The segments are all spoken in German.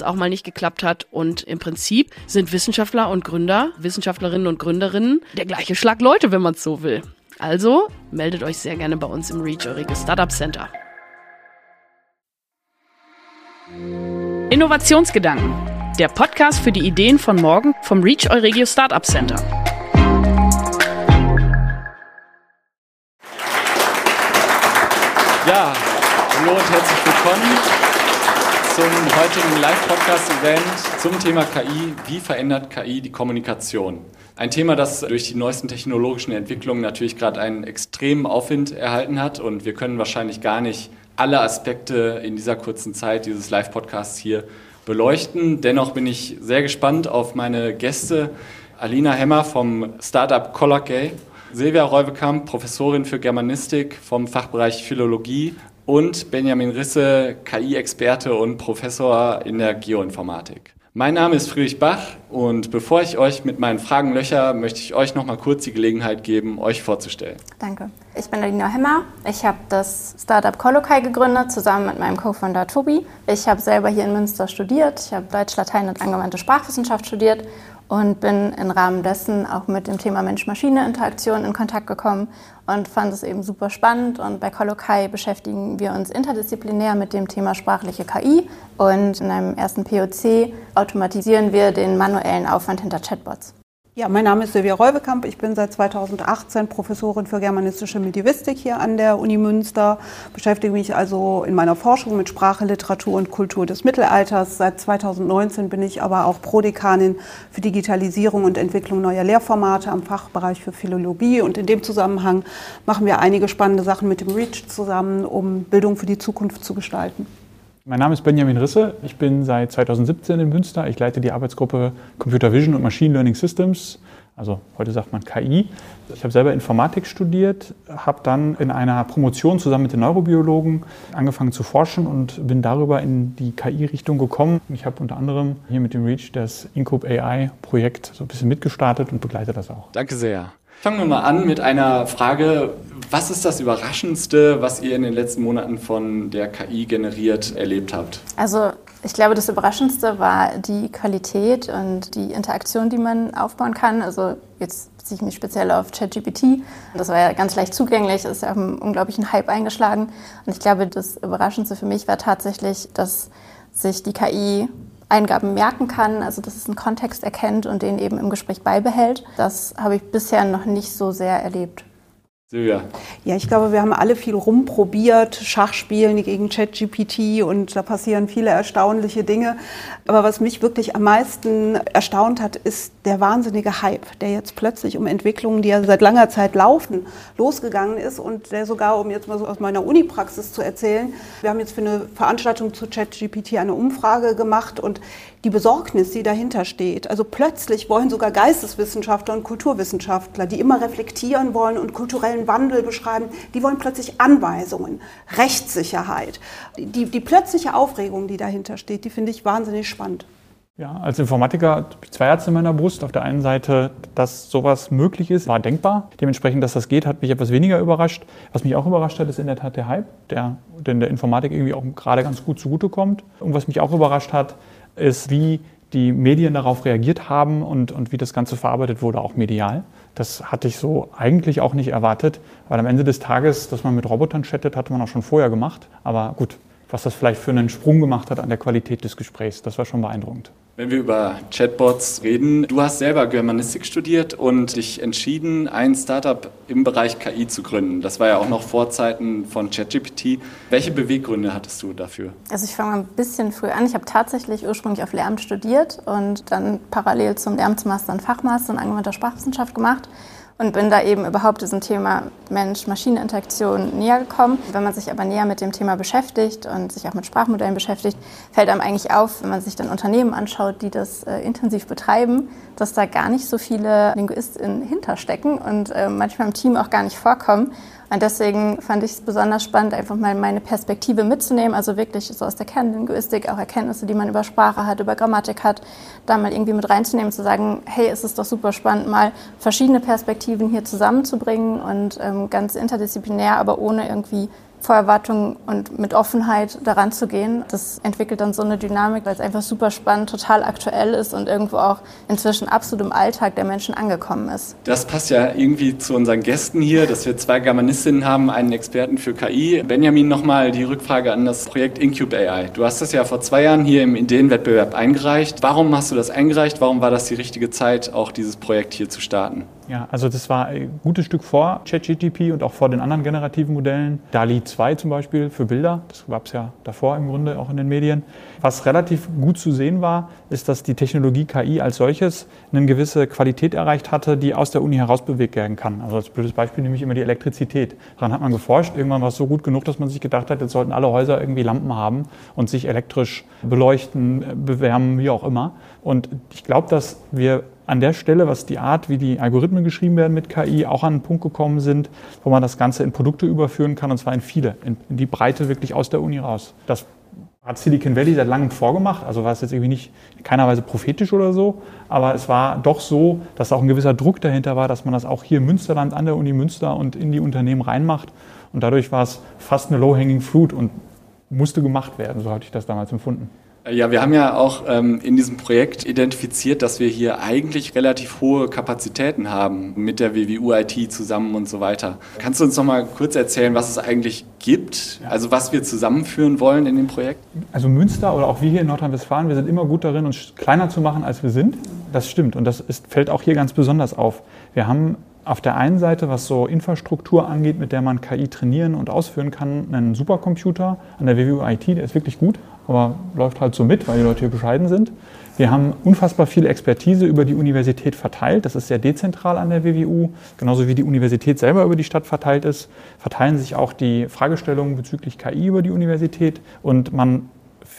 es auch mal nicht geklappt hat. Und im Prinzip sind Wissenschaftler und Gründer, Wissenschaftlerinnen und Gründerinnen der gleiche Schlag Leute, wenn man es so will. Also meldet euch sehr gerne bei uns im Reach Eurige Startup Center. Innovationsgedanken. Der Podcast für die Ideen von morgen vom Reach Euregio Startup Center. Ja, hallo und herzlich willkommen zum heutigen Live-Podcast-Event zum Thema KI. Wie verändert KI die Kommunikation? Ein Thema, das durch die neuesten technologischen Entwicklungen natürlich gerade einen extremen Aufwind erhalten hat und wir können wahrscheinlich gar nicht alle Aspekte in dieser kurzen Zeit dieses Live-Podcasts hier beleuchten. Dennoch bin ich sehr gespannt auf meine Gäste. Alina Hemmer vom Startup Colloquy, Silvia Reuwekamp, Professorin für Germanistik vom Fachbereich Philologie und Benjamin Risse, KI-Experte und Professor in der Geoinformatik. Mein Name ist Friedrich Bach und bevor ich euch mit meinen Fragen löcher, möchte ich euch noch mal kurz die Gelegenheit geben, euch vorzustellen. Danke. Ich bin Alina Hemmer. Ich habe das Startup Colokai gegründet, zusammen mit meinem Co-Founder Tobi. Ich habe selber hier in Münster studiert. Ich habe Deutsch, Latein und angewandte Sprachwissenschaft studiert und bin im Rahmen dessen auch mit dem Thema Mensch-Maschine-Interaktion in Kontakt gekommen und fand es eben super spannend. Und bei Kolokai beschäftigen wir uns interdisziplinär mit dem Thema sprachliche KI und in einem ersten POC automatisieren wir den manuellen Aufwand hinter Chatbots. Ja, mein Name ist Silvia Reubekamp. Ich bin seit 2018 Professorin für germanistische Medievistik hier an der Uni Münster. Beschäftige mich also in meiner Forschung mit Sprache, Literatur und Kultur des Mittelalters. Seit 2019 bin ich aber auch Prodekanin für Digitalisierung und Entwicklung neuer Lehrformate am Fachbereich für Philologie. Und in dem Zusammenhang machen wir einige spannende Sachen mit dem REACH zusammen, um Bildung für die Zukunft zu gestalten. Mein Name ist Benjamin Risse. Ich bin seit 2017 in Münster. Ich leite die Arbeitsgruppe Computer Vision und Machine Learning Systems. Also heute sagt man KI. Ich habe selber Informatik studiert, habe dann in einer Promotion zusammen mit den Neurobiologen angefangen zu forschen und bin darüber in die KI-Richtung gekommen. Ich habe unter anderem hier mit dem REACH das Incup AI-Projekt so ein bisschen mitgestartet und begleite das auch. Danke sehr. Fangen wir mal an mit einer Frage. Was ist das Überraschendste, was ihr in den letzten Monaten von der KI generiert erlebt habt? Also ich glaube, das Überraschendste war die Qualität und die Interaktion, die man aufbauen kann. Also jetzt beziehe ich mich speziell auf ChatGPT. Das war ja ganz leicht zugänglich, ist ja einen unglaublichen Hype eingeschlagen. Und ich glaube, das Überraschendste für mich war tatsächlich, dass sich die KI Eingaben merken kann, also dass es einen Kontext erkennt und den eben im Gespräch beibehält. Das habe ich bisher noch nicht so sehr erlebt. Silvia. Ja, ich glaube, wir haben alle viel rumprobiert, Schachspielen gegen ChatGPT und da passieren viele erstaunliche Dinge. Aber was mich wirklich am meisten erstaunt hat, ist der wahnsinnige Hype, der jetzt plötzlich um Entwicklungen, die ja seit langer Zeit laufen, losgegangen ist und der sogar, um jetzt mal so aus meiner Unipraxis zu erzählen, wir haben jetzt für eine Veranstaltung zu ChatGPT eine Umfrage gemacht und die Besorgnis, die dahinter steht. Also plötzlich wollen sogar Geisteswissenschaftler und Kulturwissenschaftler, die immer reflektieren wollen und kulturellen Wandel beschreiben, die wollen plötzlich Anweisungen, Rechtssicherheit. Die, die plötzliche Aufregung, die dahinter steht, die finde ich wahnsinnig spannend. Ja, als Informatiker habe ich zwei Herzen in meiner Brust. Auf der einen Seite, dass sowas möglich ist, war denkbar. Dementsprechend, dass das geht, hat mich etwas weniger überrascht. Was mich auch überrascht hat, ist in der Tat der Hype, der, in der Informatik irgendwie auch gerade ganz gut zugutekommt. Und was mich auch überrascht hat, ist, wie die Medien darauf reagiert haben und, und wie das Ganze verarbeitet wurde, auch medial. Das hatte ich so eigentlich auch nicht erwartet, weil am Ende des Tages, dass man mit Robotern chattet, hatte man auch schon vorher gemacht. Aber gut, was das vielleicht für einen Sprung gemacht hat an der Qualität des Gesprächs, das war schon beeindruckend. Wenn wir über Chatbots reden, du hast selber Germanistik studiert und dich entschieden, ein Startup im Bereich KI zu gründen. Das war ja auch noch vor Zeiten von ChatGPT. Welche Beweggründe hattest du dafür? Also ich fange mal ein bisschen früh an. Ich habe tatsächlich ursprünglich auf Lehramt studiert und dann parallel zum Lehramtsmaster einen Fachmaster in angewandter Sprachwissenschaft gemacht und bin da eben überhaupt diesem Thema Mensch-Maschinen-Interaktion näher gekommen. Wenn man sich aber näher mit dem Thema beschäftigt und sich auch mit Sprachmodellen beschäftigt, fällt einem eigentlich auf, wenn man sich dann Unternehmen anschaut, die das äh, intensiv betreiben, dass da gar nicht so viele LinguistInnen hinterstecken und äh, manchmal im Team auch gar nicht vorkommen. Und deswegen fand ich es besonders spannend, einfach mal meine Perspektive mitzunehmen, also wirklich so aus der Kernlinguistik, auch Erkenntnisse, die man über Sprache hat, über Grammatik hat, da mal irgendwie mit reinzunehmen, zu sagen, hey, es ist doch super spannend, mal verschiedene Perspektiven hier zusammenzubringen und ähm, ganz interdisziplinär, aber ohne irgendwie vor Erwartung und mit Offenheit daran zu gehen. Das entwickelt dann so eine Dynamik, weil es einfach super spannend, total aktuell ist und irgendwo auch inzwischen absolut im Alltag der Menschen angekommen ist. Das passt ja irgendwie zu unseren Gästen hier, dass wir zwei Germanistinnen haben, einen Experten für KI. Benjamin, nochmal die Rückfrage an das Projekt Incube AI. Du hast das ja vor zwei Jahren hier im Ideenwettbewerb eingereicht. Warum hast du das eingereicht? Warum war das die richtige Zeit, auch dieses Projekt hier zu starten? Ja, also das war ein gutes Stück vor ChatGTP und auch vor den anderen generativen Modellen. DALI 2 zum Beispiel für Bilder, das gab es ja davor im Grunde auch in den Medien. Was relativ gut zu sehen war, ist, dass die Technologie KI als solches eine gewisse Qualität erreicht hatte, die aus der Uni herausbewegt werden kann. Also als blödes Beispiel nehme ich immer die Elektrizität. Daran hat man geforscht. Irgendwann war es so gut genug, dass man sich gedacht hat, jetzt sollten alle Häuser irgendwie Lampen haben und sich elektrisch beleuchten, bewärmen, wie auch immer. Und ich glaube, dass wir an der Stelle, was die Art, wie die Algorithmen geschrieben werden mit KI, auch an einen Punkt gekommen sind, wo man das Ganze in Produkte überführen kann, und zwar in viele, in, in die Breite wirklich aus der Uni raus. Das hat Silicon Valley seit langem vorgemacht, also war es jetzt irgendwie nicht in keiner Weise prophetisch oder so, aber es war doch so, dass auch ein gewisser Druck dahinter war, dass man das auch hier im Münsterland an der Uni Münster und in die Unternehmen reinmacht. Und dadurch war es fast eine low-hanging fruit und musste gemacht werden, so hatte ich das damals empfunden. Ja, wir haben ja auch ähm, in diesem Projekt identifiziert, dass wir hier eigentlich relativ hohe Kapazitäten haben mit der WWU IT zusammen und so weiter. Kannst du uns noch mal kurz erzählen, was es eigentlich gibt, also was wir zusammenführen wollen in dem Projekt? Also Münster oder auch wir hier in Nordrhein-Westfalen, wir sind immer gut darin, uns kleiner zu machen, als wir sind. Das stimmt und das ist, fällt auch hier ganz besonders auf. Wir haben auf der einen Seite, was so Infrastruktur angeht, mit der man KI trainieren und ausführen kann, einen Supercomputer an der WWU IT, der ist wirklich gut aber läuft halt so mit, weil die Leute hier bescheiden sind. Wir haben unfassbar viel Expertise über die Universität verteilt. Das ist sehr dezentral an der WWU. Genauso wie die Universität selber über die Stadt verteilt ist, verteilen sich auch die Fragestellungen bezüglich KI über die Universität. Und man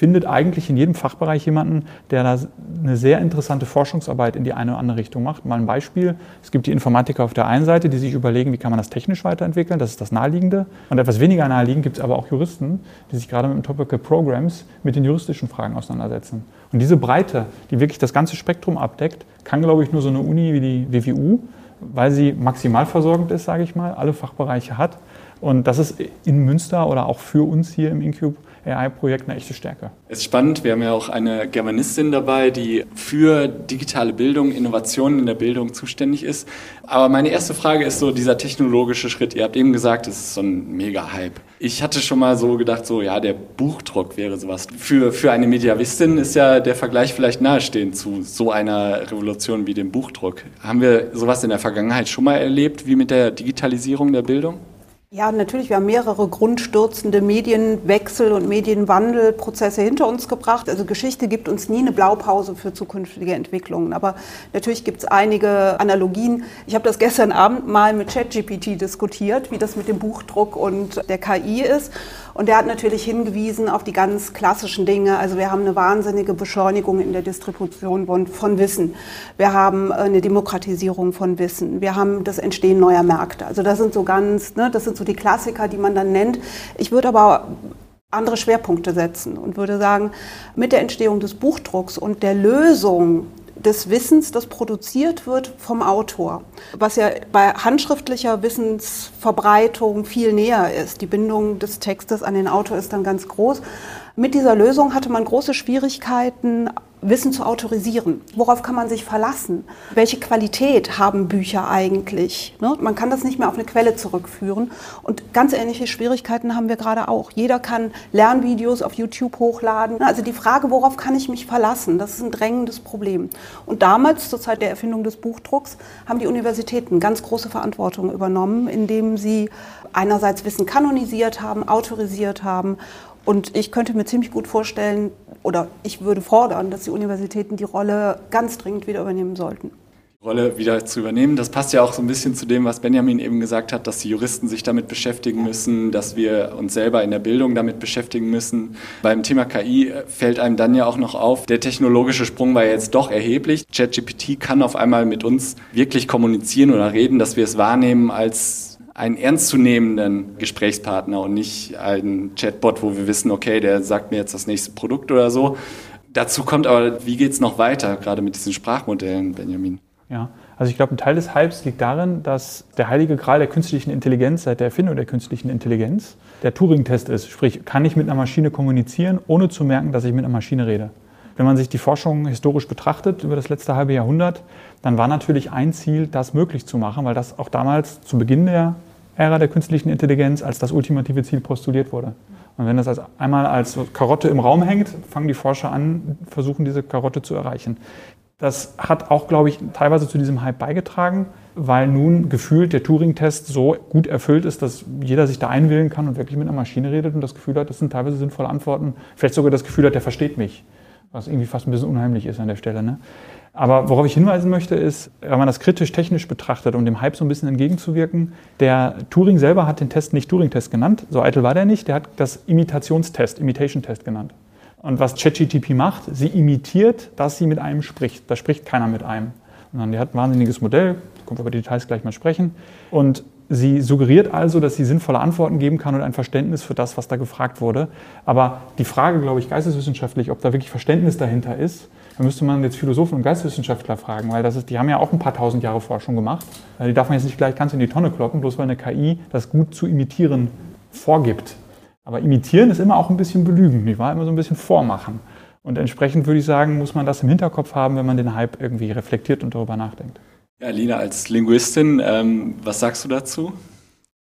findet eigentlich in jedem Fachbereich jemanden, der da eine sehr interessante Forschungsarbeit in die eine oder andere Richtung macht. Mal ein Beispiel. Es gibt die Informatiker auf der einen Seite, die sich überlegen, wie kann man das technisch weiterentwickeln. Das ist das Naheliegende. Und etwas weniger naheliegend gibt es aber auch Juristen, die sich gerade mit dem Topical Programs mit den juristischen Fragen auseinandersetzen. Und diese Breite, die wirklich das ganze Spektrum abdeckt, kann, glaube ich, nur so eine Uni wie die WWU, weil sie maximal versorgend ist, sage ich mal, alle Fachbereiche hat. Und das ist in Münster oder auch für uns hier im Incube AI-Projekt eine echte Stärke. Es ist spannend, wir haben ja auch eine Germanistin dabei, die für digitale Bildung, Innovationen in der Bildung zuständig ist. Aber meine erste Frage ist so dieser technologische Schritt. Ihr habt eben gesagt, es ist so ein Mega-Hype. Ich hatte schon mal so gedacht, so ja, der Buchdruck wäre sowas. Für, für eine Mediavistin ist ja der Vergleich vielleicht nahestehend zu so einer Revolution wie dem Buchdruck. Haben wir sowas in der Vergangenheit schon mal erlebt, wie mit der Digitalisierung der Bildung? Ja, natürlich. Wir haben mehrere grundstürzende Medienwechsel und Medienwandelprozesse hinter uns gebracht. Also Geschichte gibt uns nie eine Blaupause für zukünftige Entwicklungen. Aber natürlich gibt es einige Analogien. Ich habe das gestern Abend mal mit ChatGPT diskutiert, wie das mit dem Buchdruck und der KI ist. Und der hat natürlich hingewiesen auf die ganz klassischen Dinge. Also wir haben eine wahnsinnige Beschleunigung in der Distribution von Wissen. Wir haben eine Demokratisierung von Wissen. Wir haben das Entstehen neuer Märkte. Also das sind so ganz, ne, das sind so die Klassiker, die man dann nennt. Ich würde aber andere Schwerpunkte setzen und würde sagen, mit der Entstehung des Buchdrucks und der Lösung des Wissens, das produziert wird vom Autor, was ja bei handschriftlicher Wissensverbreitung viel näher ist. Die Bindung des Textes an den Autor ist dann ganz groß. Mit dieser Lösung hatte man große Schwierigkeiten, Wissen zu autorisieren. Worauf kann man sich verlassen? Welche Qualität haben Bücher eigentlich? Ne? Man kann das nicht mehr auf eine Quelle zurückführen. Und ganz ähnliche Schwierigkeiten haben wir gerade auch. Jeder kann Lernvideos auf YouTube hochladen. Also die Frage, worauf kann ich mich verlassen, das ist ein drängendes Problem. Und damals, zur Zeit der Erfindung des Buchdrucks, haben die Universitäten ganz große Verantwortung übernommen, indem sie einerseits Wissen kanonisiert haben, autorisiert haben und ich könnte mir ziemlich gut vorstellen, oder ich würde fordern, dass die Universitäten die Rolle ganz dringend wieder übernehmen sollten. Die Rolle wieder zu übernehmen, das passt ja auch so ein bisschen zu dem, was Benjamin eben gesagt hat, dass die Juristen sich damit beschäftigen müssen, dass wir uns selber in der Bildung damit beschäftigen müssen. Beim Thema KI fällt einem dann ja auch noch auf, der technologische Sprung war jetzt doch erheblich. ChatGPT kann auf einmal mit uns wirklich kommunizieren oder reden, dass wir es wahrnehmen als einen ernstzunehmenden Gesprächspartner und nicht einen Chatbot, wo wir wissen, okay, der sagt mir jetzt das nächste Produkt oder so. Dazu kommt aber, wie geht es noch weiter, gerade mit diesen Sprachmodellen, Benjamin? Ja, also ich glaube, ein Teil des Hypes liegt darin, dass der heilige Gral der künstlichen Intelligenz seit der Erfindung der künstlichen Intelligenz der Turing-Test ist. Sprich, kann ich mit einer Maschine kommunizieren, ohne zu merken, dass ich mit einer Maschine rede? Wenn man sich die Forschung historisch betrachtet über das letzte halbe Jahrhundert, dann war natürlich ein Ziel, das möglich zu machen, weil das auch damals zu Beginn der Ära der künstlichen Intelligenz als das ultimative Ziel postuliert wurde. Und wenn das als einmal als Karotte im Raum hängt, fangen die Forscher an, versuchen diese Karotte zu erreichen. Das hat auch, glaube ich, teilweise zu diesem Hype beigetragen, weil nun gefühlt der Turing-Test so gut erfüllt ist, dass jeder sich da einwählen kann und wirklich mit einer Maschine redet und das Gefühl hat, das sind teilweise sinnvolle Antworten. Vielleicht sogar das Gefühl hat, der versteht mich, was irgendwie fast ein bisschen unheimlich ist an der Stelle. Ne? Aber worauf ich hinweisen möchte, ist, wenn man das kritisch-technisch betrachtet, um dem Hype so ein bisschen entgegenzuwirken, der Turing selber hat den Test nicht Turing-Test genannt, so eitel war der nicht, der hat das Imitationstest, Imitation-Test genannt. Und was ChatGTP macht, sie imitiert, dass sie mit einem spricht. Da spricht keiner mit einem. Und die hat ein wahnsinniges Modell, kommt über die Details gleich mal sprechen. Und sie suggeriert also, dass sie sinnvolle Antworten geben kann und ein Verständnis für das, was da gefragt wurde. Aber die Frage, glaube ich, geisteswissenschaftlich, ob da wirklich Verständnis dahinter ist, da müsste man jetzt Philosophen und Geisteswissenschaftler fragen, weil das ist, die haben ja auch ein paar tausend Jahre Forschung gemacht. Also die darf man jetzt nicht gleich ganz in die Tonne kloppen, bloß weil eine KI das gut zu imitieren vorgibt. Aber imitieren ist immer auch ein bisschen belügen, nicht wahr? Immer so ein bisschen vormachen. Und entsprechend würde ich sagen, muss man das im Hinterkopf haben, wenn man den Hype irgendwie reflektiert und darüber nachdenkt. Ja, Lina, als Linguistin, ähm, was sagst du dazu?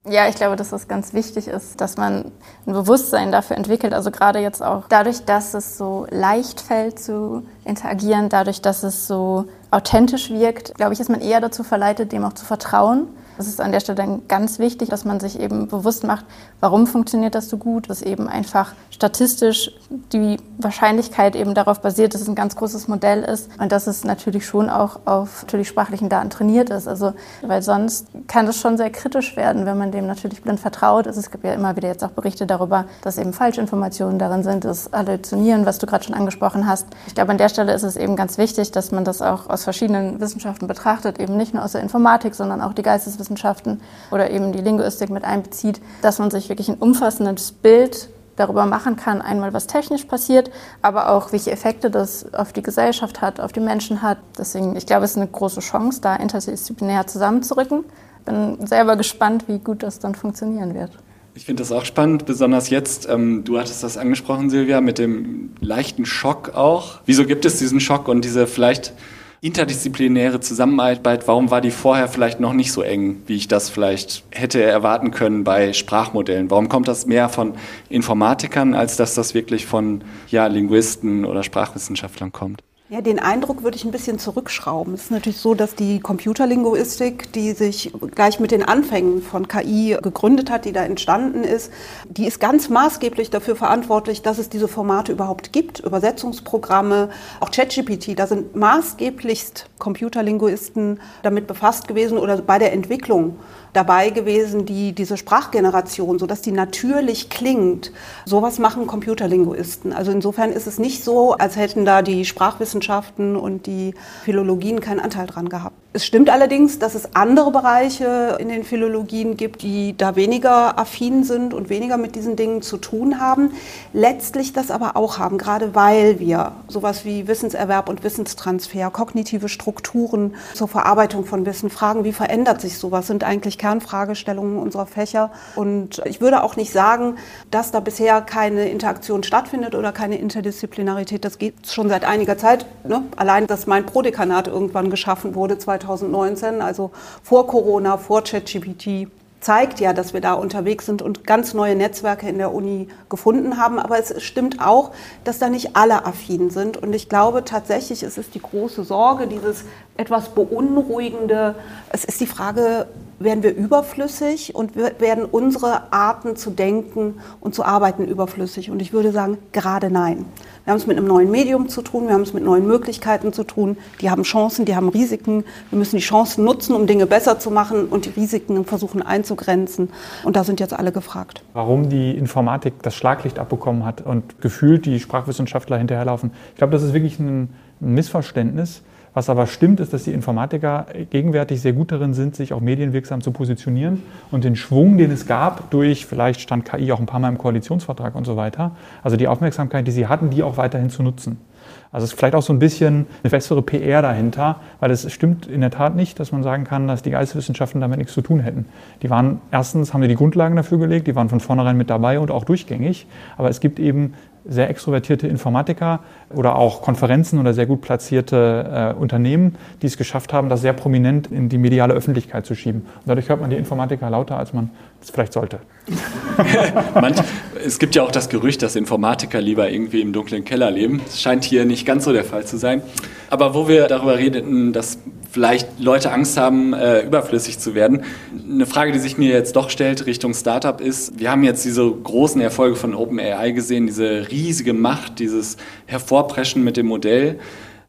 Ja, ich glaube, dass es ganz wichtig ist, dass man ein Bewusstsein dafür entwickelt. Also gerade jetzt auch dadurch, dass es so leicht fällt zu interagieren, dadurch, dass es so authentisch wirkt, glaube ich, ist man eher dazu verleitet, dem auch zu vertrauen es ist an der Stelle dann ganz wichtig, dass man sich eben bewusst macht, warum funktioniert das so gut, dass eben einfach statistisch die Wahrscheinlichkeit eben darauf basiert, dass es ein ganz großes Modell ist und dass es natürlich schon auch auf natürlich sprachlichen Daten trainiert ist. Also, weil sonst kann es schon sehr kritisch werden, wenn man dem natürlich blind vertraut. Also, es gibt ja immer wieder jetzt auch Berichte darüber, dass eben Falschinformationen darin sind, das Halluzinieren, was du gerade schon angesprochen hast. Ich glaube, an der Stelle ist es eben ganz wichtig, dass man das auch aus verschiedenen Wissenschaften betrachtet, eben nicht nur aus der Informatik, sondern auch die Geisteswissenschaften Naturwissenschaften oder eben die Linguistik mit einbezieht, dass man sich wirklich ein umfassendes Bild darüber machen kann, einmal was technisch passiert, aber auch welche Effekte das auf die Gesellschaft hat, auf die Menschen hat. Deswegen, ich glaube, es ist eine große Chance, da interdisziplinär zusammenzurücken. Bin selber gespannt, wie gut das dann funktionieren wird. Ich finde das auch spannend, besonders jetzt. Ähm, du hattest das angesprochen, Silvia, mit dem leichten Schock auch. Wieso gibt es diesen Schock und diese vielleicht interdisziplinäre Zusammenarbeit, warum war die vorher vielleicht noch nicht so eng, wie ich das vielleicht hätte erwarten können bei Sprachmodellen? Warum kommt das mehr von Informatikern, als dass das wirklich von ja, Linguisten oder Sprachwissenschaftlern kommt? Ja, den Eindruck würde ich ein bisschen zurückschrauben. Es ist natürlich so, dass die Computerlinguistik, die sich gleich mit den Anfängen von KI gegründet hat, die da entstanden ist, die ist ganz maßgeblich dafür verantwortlich, dass es diese Formate überhaupt gibt, Übersetzungsprogramme, auch ChatGPT, da sind maßgeblichst Computerlinguisten damit befasst gewesen oder bei der Entwicklung dabei gewesen, die diese Sprachgeneration, so dass die natürlich klingt. Sowas machen Computerlinguisten. Also insofern ist es nicht so, als hätten da die Sprachwissenschaften und die Philologien keinen Anteil dran gehabt. Es stimmt allerdings, dass es andere Bereiche in den Philologien gibt, die da weniger affin sind und weniger mit diesen Dingen zu tun haben. Letztlich das aber auch haben, gerade weil wir sowas wie Wissenserwerb und Wissenstransfer, kognitive Strukturen zur Verarbeitung von Wissen fragen, wie verändert sich sowas, sind eigentlich Kernfragestellungen unserer Fächer. Und ich würde auch nicht sagen, dass da bisher keine Interaktion stattfindet oder keine Interdisziplinarität. Das geht schon seit einiger Zeit. Ne? Allein, dass mein Prodekanat irgendwann geschaffen wurde, 2019, also vor Corona, vor ChatGPT, zeigt ja, dass wir da unterwegs sind und ganz neue Netzwerke in der Uni gefunden haben. Aber es stimmt auch, dass da nicht alle affin sind. Und ich glaube tatsächlich, es ist die große Sorge, dieses etwas beunruhigende. Es ist die Frage, werden wir überflüssig und werden unsere Arten zu denken und zu arbeiten überflüssig? Und ich würde sagen, gerade nein. Wir haben es mit einem neuen Medium zu tun, wir haben es mit neuen Möglichkeiten zu tun. Die haben Chancen, die haben Risiken. Wir müssen die Chancen nutzen, um Dinge besser zu machen und die Risiken versuchen einzugrenzen. Und da sind jetzt alle gefragt. Warum die Informatik das Schlaglicht abbekommen hat und gefühlt die Sprachwissenschaftler hinterherlaufen, ich glaube, das ist wirklich ein Missverständnis. Was aber stimmt, ist, dass die Informatiker gegenwärtig sehr gut darin sind, sich auch medienwirksam zu positionieren und den Schwung, den es gab durch, vielleicht stand KI auch ein paar Mal im Koalitionsvertrag und so weiter, also die Aufmerksamkeit, die sie hatten, die auch weiterhin zu nutzen. Also es ist vielleicht auch so ein bisschen eine bessere PR dahinter, weil es stimmt in der Tat nicht, dass man sagen kann, dass die Geisteswissenschaften damit nichts zu tun hätten. Die waren erstens, haben die die Grundlagen dafür gelegt, die waren von vornherein mit dabei und auch durchgängig. Aber es gibt eben sehr extrovertierte Informatiker oder auch Konferenzen oder sehr gut platzierte äh, Unternehmen, die es geschafft haben, das sehr prominent in die mediale Öffentlichkeit zu schieben. Und dadurch hört man die Informatiker lauter, als man es vielleicht sollte. Manch, es gibt ja auch das Gerücht, dass Informatiker lieber irgendwie im dunklen Keller leben. Das scheint hier nicht ganz so der Fall zu sein. Aber wo wir darüber redeten, dass vielleicht Leute Angst haben, äh, überflüssig zu werden. Eine Frage, die sich mir jetzt doch stellt Richtung Startup ist, wir haben jetzt diese großen Erfolge von OpenAI gesehen, diese riesige Macht, dieses Hervorpreschen mit dem Modell.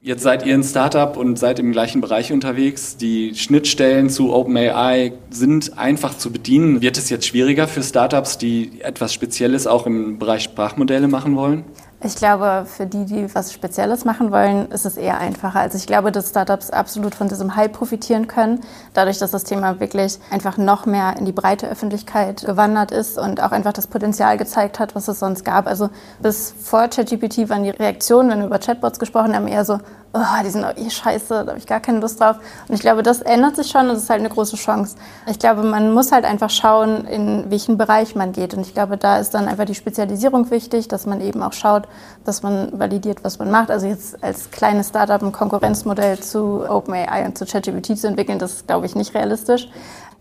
Jetzt seid ihr ein Startup und seid im gleichen Bereich unterwegs. Die Schnittstellen zu OpenAI sind einfach zu bedienen. Wird es jetzt schwieriger für Startups, die etwas Spezielles auch im Bereich Sprachmodelle machen wollen? Ich glaube, für die, die was Spezielles machen wollen, ist es eher einfacher. Also ich glaube, dass Startups absolut von diesem Hype profitieren können, dadurch, dass das Thema wirklich einfach noch mehr in die breite Öffentlichkeit gewandert ist und auch einfach das Potenzial gezeigt hat, was es sonst gab. Also bis vor ChatGPT waren die Reaktionen, wenn wir über Chatbots gesprochen haben, eher so, oh, die sind eh scheiße, da habe ich gar keine Lust drauf. Und ich glaube, das ändert sich schon und es ist halt eine große Chance. Ich glaube, man muss halt einfach schauen, in welchen Bereich man geht. Und ich glaube, da ist dann einfach die Spezialisierung wichtig, dass man eben auch schaut, dass man validiert, was man macht. Also jetzt als kleines Startup ein Konkurrenzmodell zu OpenAI und zu ChatGPT zu entwickeln, das ist, glaube ich, nicht realistisch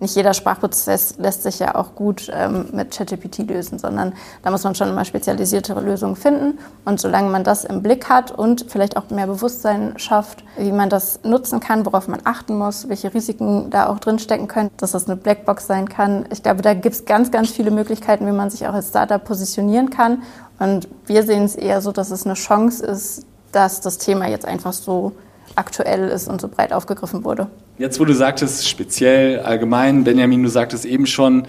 nicht jeder Sprachprozess lässt sich ja auch gut ähm, mit ChatGPT lösen, sondern da muss man schon immer spezialisiertere Lösungen finden. Und solange man das im Blick hat und vielleicht auch mehr Bewusstsein schafft, wie man das nutzen kann, worauf man achten muss, welche Risiken da auch drinstecken können, dass das eine Blackbox sein kann. Ich glaube, da gibt es ganz, ganz viele Möglichkeiten, wie man sich auch als Startup positionieren kann. Und wir sehen es eher so, dass es eine Chance ist, dass das Thema jetzt einfach so aktuell ist und so breit aufgegriffen wurde. Jetzt, wo du sagtest, speziell allgemein, Benjamin, du sagtest eben schon,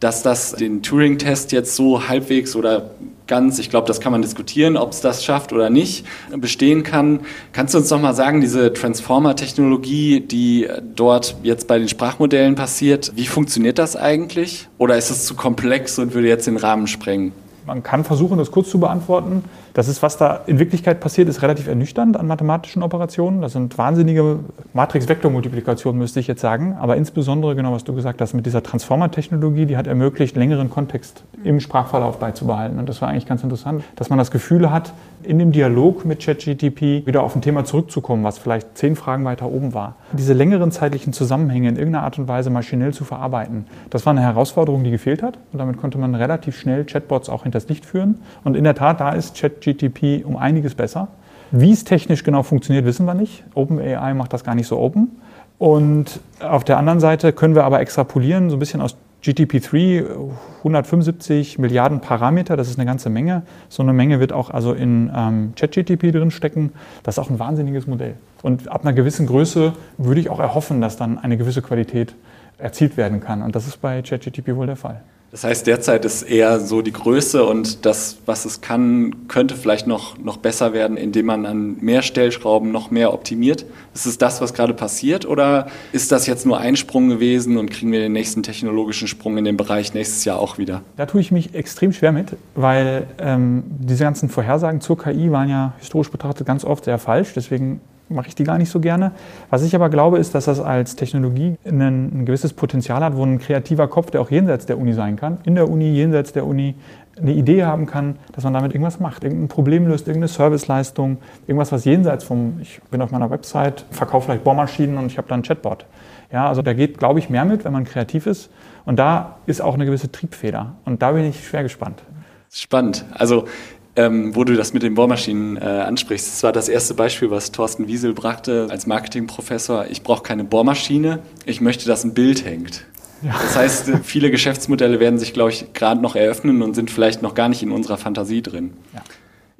dass das den Turing-Test jetzt so halbwegs oder ganz, ich glaube, das kann man diskutieren, ob es das schafft oder nicht, bestehen kann. Kannst du uns noch mal sagen, diese Transformer-Technologie, die dort jetzt bei den Sprachmodellen passiert, wie funktioniert das eigentlich? Oder ist es zu komplex und würde jetzt den Rahmen sprengen? Man kann versuchen, das kurz zu beantworten. Das ist, was da in Wirklichkeit passiert, ist relativ ernüchternd an mathematischen Operationen. Das sind wahnsinnige Matrix-Vektor-Multiplikationen, müsste ich jetzt sagen. Aber insbesondere, genau was du gesagt hast, mit dieser Transformer-Technologie, die hat ermöglicht, längeren Kontext im Sprachverlauf beizubehalten. Und das war eigentlich ganz interessant, dass man das Gefühl hat, in dem Dialog mit ChatGTP wieder auf ein Thema zurückzukommen, was vielleicht zehn Fragen weiter oben war. Diese längeren zeitlichen Zusammenhänge in irgendeiner Art und Weise maschinell zu verarbeiten, das war eine Herausforderung, die gefehlt hat. Und damit konnte man relativ schnell Chatbots auch hinters Licht führen. Und in der Tat, da ist ChatGTP GTP um einiges besser. Wie es technisch genau funktioniert, wissen wir nicht. OpenAI macht das gar nicht so open. Und auf der anderen Seite können wir aber extrapolieren, so ein bisschen aus GTP3, 175 Milliarden Parameter, das ist eine ganze Menge. So eine Menge wird auch also in ähm, ChatGTP drinstecken. Das ist auch ein wahnsinniges Modell. Und ab einer gewissen Größe würde ich auch erhoffen, dass dann eine gewisse Qualität erzielt werden kann. Und das ist bei ChatGTP wohl der Fall. Das heißt, derzeit ist eher so die Größe und das, was es kann, könnte vielleicht noch, noch besser werden, indem man an mehr Stellschrauben noch mehr optimiert. Ist es das, was gerade passiert oder ist das jetzt nur ein Sprung gewesen und kriegen wir den nächsten technologischen Sprung in dem Bereich nächstes Jahr auch wieder? Da tue ich mich extrem schwer mit, weil ähm, diese ganzen Vorhersagen zur KI waren ja historisch betrachtet ganz oft sehr falsch. Deswegen mache ich die gar nicht so gerne. Was ich aber glaube, ist, dass das als Technologie ein, ein, gewisses Potenzial hat, wo ein kreativer Kopf, der auch jenseits der Uni sein kann, in der Uni, jenseits der Uni, eine Idee haben kann, dass man damit irgendwas macht, irgendein Problem löst, irgendeine Serviceleistung, irgendwas, was jenseits vom, ich bin auf meiner Website, verkaufe vielleicht Bohrmaschinen und ich habe da ein Chatbot. Ja, also da geht, glaube ich, mehr mit, wenn man kreativ ist. Und da ist auch eine gewisse Triebfeder. Und da bin ich schwer gespannt. Spannend. Also ähm, wo du das mit den Bohrmaschinen äh, ansprichst. Das war das erste Beispiel, was Thorsten Wiesel brachte als Marketingprofessor. Ich brauche keine Bohrmaschine, ich möchte, dass ein Bild hängt. Ja. Das heißt, viele Geschäftsmodelle werden sich, glaube ich, gerade noch eröffnen und sind vielleicht noch gar nicht in unserer Fantasie drin. Ja.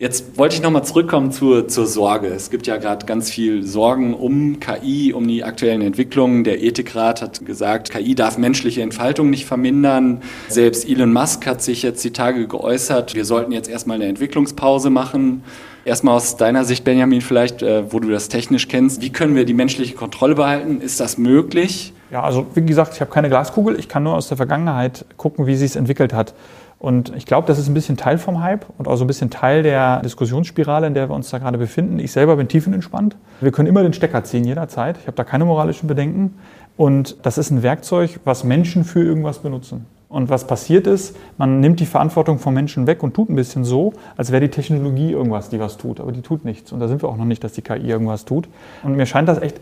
Jetzt wollte ich nochmal zurückkommen zur, zur Sorge. Es gibt ja gerade ganz viel Sorgen um KI, um die aktuellen Entwicklungen. Der Ethikrat hat gesagt, KI darf menschliche Entfaltung nicht vermindern. Selbst Elon Musk hat sich jetzt die Tage geäußert, wir sollten jetzt erstmal eine Entwicklungspause machen. Erstmal aus deiner Sicht, Benjamin, vielleicht, äh, wo du das technisch kennst. Wie können wir die menschliche Kontrolle behalten? Ist das möglich? Ja, also wie gesagt, ich habe keine Glaskugel. Ich kann nur aus der Vergangenheit gucken, wie sich es entwickelt hat. Und ich glaube, das ist ein bisschen Teil vom Hype und auch so ein bisschen Teil der Diskussionsspirale, in der wir uns da gerade befinden. Ich selber bin tiefenentspannt. Wir können immer den Stecker ziehen, jederzeit. Ich habe da keine moralischen Bedenken. Und das ist ein Werkzeug, was Menschen für irgendwas benutzen. Und was passiert ist, man nimmt die Verantwortung vom Menschen weg und tut ein bisschen so, als wäre die Technologie irgendwas, die was tut. Aber die tut nichts. Und da sind wir auch noch nicht, dass die KI irgendwas tut. Und mir scheint das echt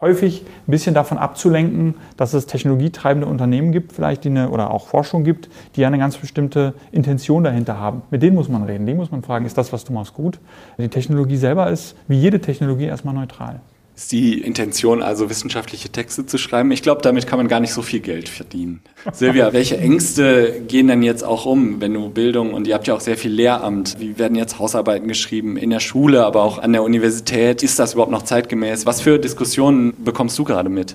häufig ein bisschen davon abzulenken, dass es technologietreibende Unternehmen gibt, vielleicht die eine, oder auch Forschung gibt, die eine ganz bestimmte Intention dahinter haben. Mit denen muss man reden, die muss man fragen, ist das, was du machst, gut? Die Technologie selber ist, wie jede Technologie, erstmal neutral. Ist die Intention also, wissenschaftliche Texte zu schreiben? Ich glaube, damit kann man gar nicht so viel Geld verdienen. Silvia, welche Ängste gehen denn jetzt auch um, wenn du Bildung und ihr habt ja auch sehr viel Lehramt. Wie werden jetzt Hausarbeiten geschrieben in der Schule, aber auch an der Universität? Ist das überhaupt noch zeitgemäß? Was für Diskussionen bekommst du gerade mit?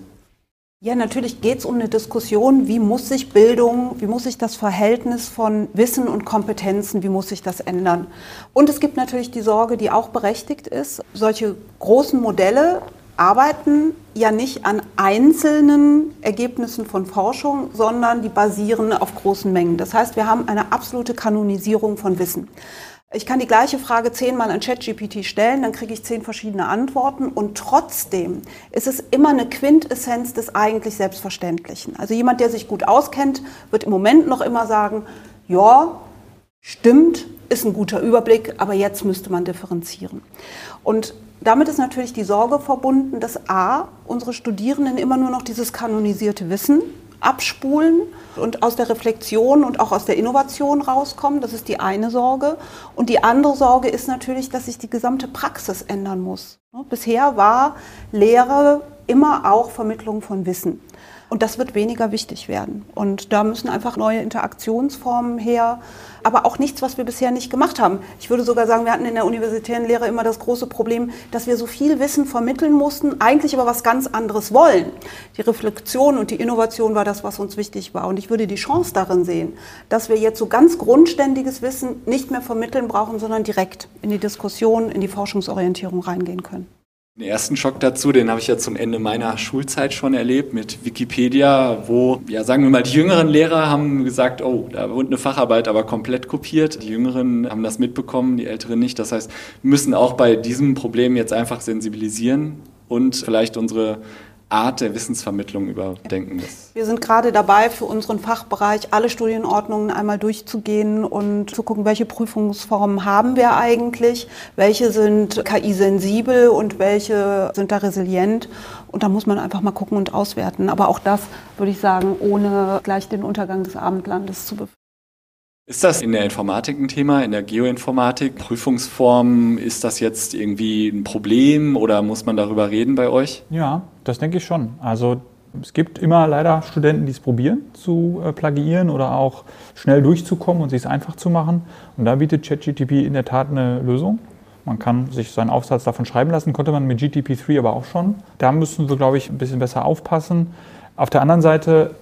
Ja, natürlich geht es um eine Diskussion, wie muss sich Bildung, wie muss sich das Verhältnis von Wissen und Kompetenzen, wie muss sich das ändern. Und es gibt natürlich die Sorge, die auch berechtigt ist, solche großen Modelle arbeiten ja nicht an einzelnen Ergebnissen von Forschung, sondern die basieren auf großen Mengen. Das heißt, wir haben eine absolute Kanonisierung von Wissen. Ich kann die gleiche Frage zehnmal an ChatGPT stellen, dann kriege ich zehn verschiedene Antworten und trotzdem ist es immer eine Quintessenz des eigentlich Selbstverständlichen. Also jemand, der sich gut auskennt, wird im Moment noch immer sagen, ja, stimmt, ist ein guter Überblick, aber jetzt müsste man differenzieren. Und damit ist natürlich die Sorge verbunden, dass a, unsere Studierenden immer nur noch dieses kanonisierte Wissen abspulen und aus der Reflexion und auch aus der Innovation rauskommen. Das ist die eine Sorge. Und die andere Sorge ist natürlich, dass sich die gesamte Praxis ändern muss. Bisher war Lehre immer auch Vermittlung von Wissen. Und das wird weniger wichtig werden. Und da müssen einfach neue Interaktionsformen her, aber auch nichts, was wir bisher nicht gemacht haben. Ich würde sogar sagen, wir hatten in der universitären Lehre immer das große Problem, dass wir so viel Wissen vermitteln mussten, eigentlich aber was ganz anderes wollen. Die Reflexion und die Innovation war das, was uns wichtig war. Und ich würde die Chance darin sehen, dass wir jetzt so ganz grundständiges Wissen nicht mehr vermitteln brauchen, sondern direkt in die Diskussion, in die Forschungsorientierung reingehen können. Den ersten Schock dazu, den habe ich ja zum Ende meiner Schulzeit schon erlebt mit Wikipedia, wo, ja, sagen wir mal, die jüngeren Lehrer haben gesagt, oh, da wurde eine Facharbeit aber komplett kopiert. Die Jüngeren haben das mitbekommen, die Älteren nicht. Das heißt, wir müssen auch bei diesem Problem jetzt einfach sensibilisieren und vielleicht unsere Art der Wissensvermittlung überdenken. Wir sind gerade dabei, für unseren Fachbereich alle Studienordnungen einmal durchzugehen und zu gucken, welche Prüfungsformen haben wir eigentlich, welche sind KI-sensibel und welche sind da resilient. Und da muss man einfach mal gucken und auswerten. Aber auch das würde ich sagen, ohne gleich den Untergang des Abendlandes zu befürchten. Ist das in der Informatik ein Thema, in der Geoinformatik? Prüfungsformen, ist das jetzt irgendwie ein Problem oder muss man darüber reden bei euch? Ja, das denke ich schon. Also es gibt immer leider Studenten, die es probieren zu äh, plagiieren oder auch schnell durchzukommen und sich es einfach zu machen. Und da bietet ChatGTP in der Tat eine Lösung. Man kann sich seinen Aufsatz davon schreiben lassen, konnte man mit GTP3 aber auch schon. Da müssen wir, glaube ich, ein bisschen besser aufpassen. Auf der anderen Seite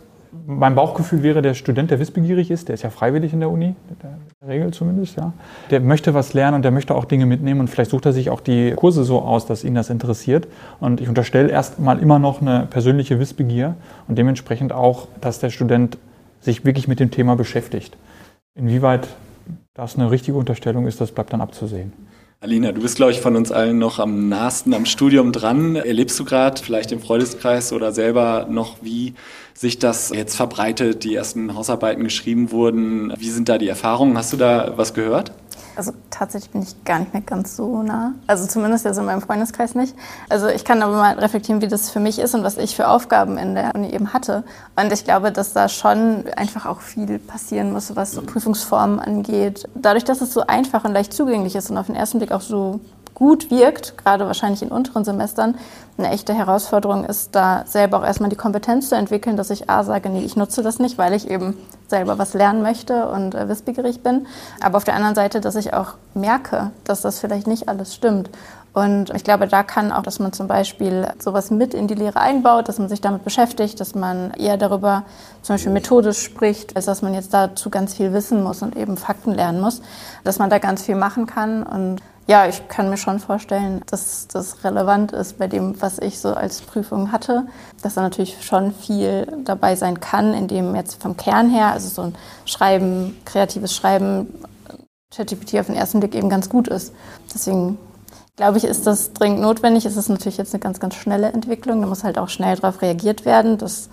mein Bauchgefühl wäre, der Student, der wissbegierig ist, der ist ja freiwillig in der Uni, in der Regel zumindest, ja. Der möchte was lernen und der möchte auch Dinge mitnehmen und vielleicht sucht er sich auch die Kurse so aus, dass ihn das interessiert. Und ich unterstelle erstmal immer noch eine persönliche Wissbegier und dementsprechend auch, dass der Student sich wirklich mit dem Thema beschäftigt. Inwieweit das eine richtige Unterstellung ist, das bleibt dann abzusehen. Alina, du bist, glaube ich, von uns allen noch am nahesten am Studium dran. Erlebst du gerade vielleicht im Freundeskreis oder selber noch, wie sich das jetzt verbreitet, die ersten Hausarbeiten geschrieben wurden? Wie sind da die Erfahrungen? Hast du da was gehört? Also tatsächlich bin ich gar nicht mehr ganz so nah. Also zumindest jetzt in meinem Freundeskreis nicht. Also ich kann aber mal reflektieren, wie das für mich ist und was ich für Aufgaben in der Uni eben hatte. Und ich glaube, dass da schon einfach auch viel passieren muss, was so Prüfungsformen angeht. Dadurch, dass es so einfach und leicht zugänglich ist und auf den ersten Blick auch so gut wirkt, gerade wahrscheinlich in unteren Semestern, eine echte Herausforderung ist, da selber auch erstmal die Kompetenz zu entwickeln, dass ich A sage, nee, ich nutze das nicht, weil ich eben selber was lernen möchte und äh, wissbegierig bin. Aber auf der anderen Seite, dass ich auch merke, dass das vielleicht nicht alles stimmt. Und ich glaube, da kann auch, dass man zum Beispiel sowas mit in die Lehre einbaut, dass man sich damit beschäftigt, dass man eher darüber zum Beispiel methodisch spricht, als dass man jetzt dazu ganz viel wissen muss und eben Fakten lernen muss, dass man da ganz viel machen kann. Und ja, ich kann mir schon vorstellen, dass das relevant ist bei dem, was ich so als Prüfung hatte, dass da natürlich schon viel dabei sein kann, in dem jetzt vom Kern her, also so ein Schreiben, kreatives Schreiben, ChatGPT auf den ersten Blick eben ganz gut ist. Deswegen glaube ich, ist das dringend notwendig. Es ist natürlich jetzt eine ganz, ganz schnelle Entwicklung. Da muss halt auch schnell darauf reagiert werden. Das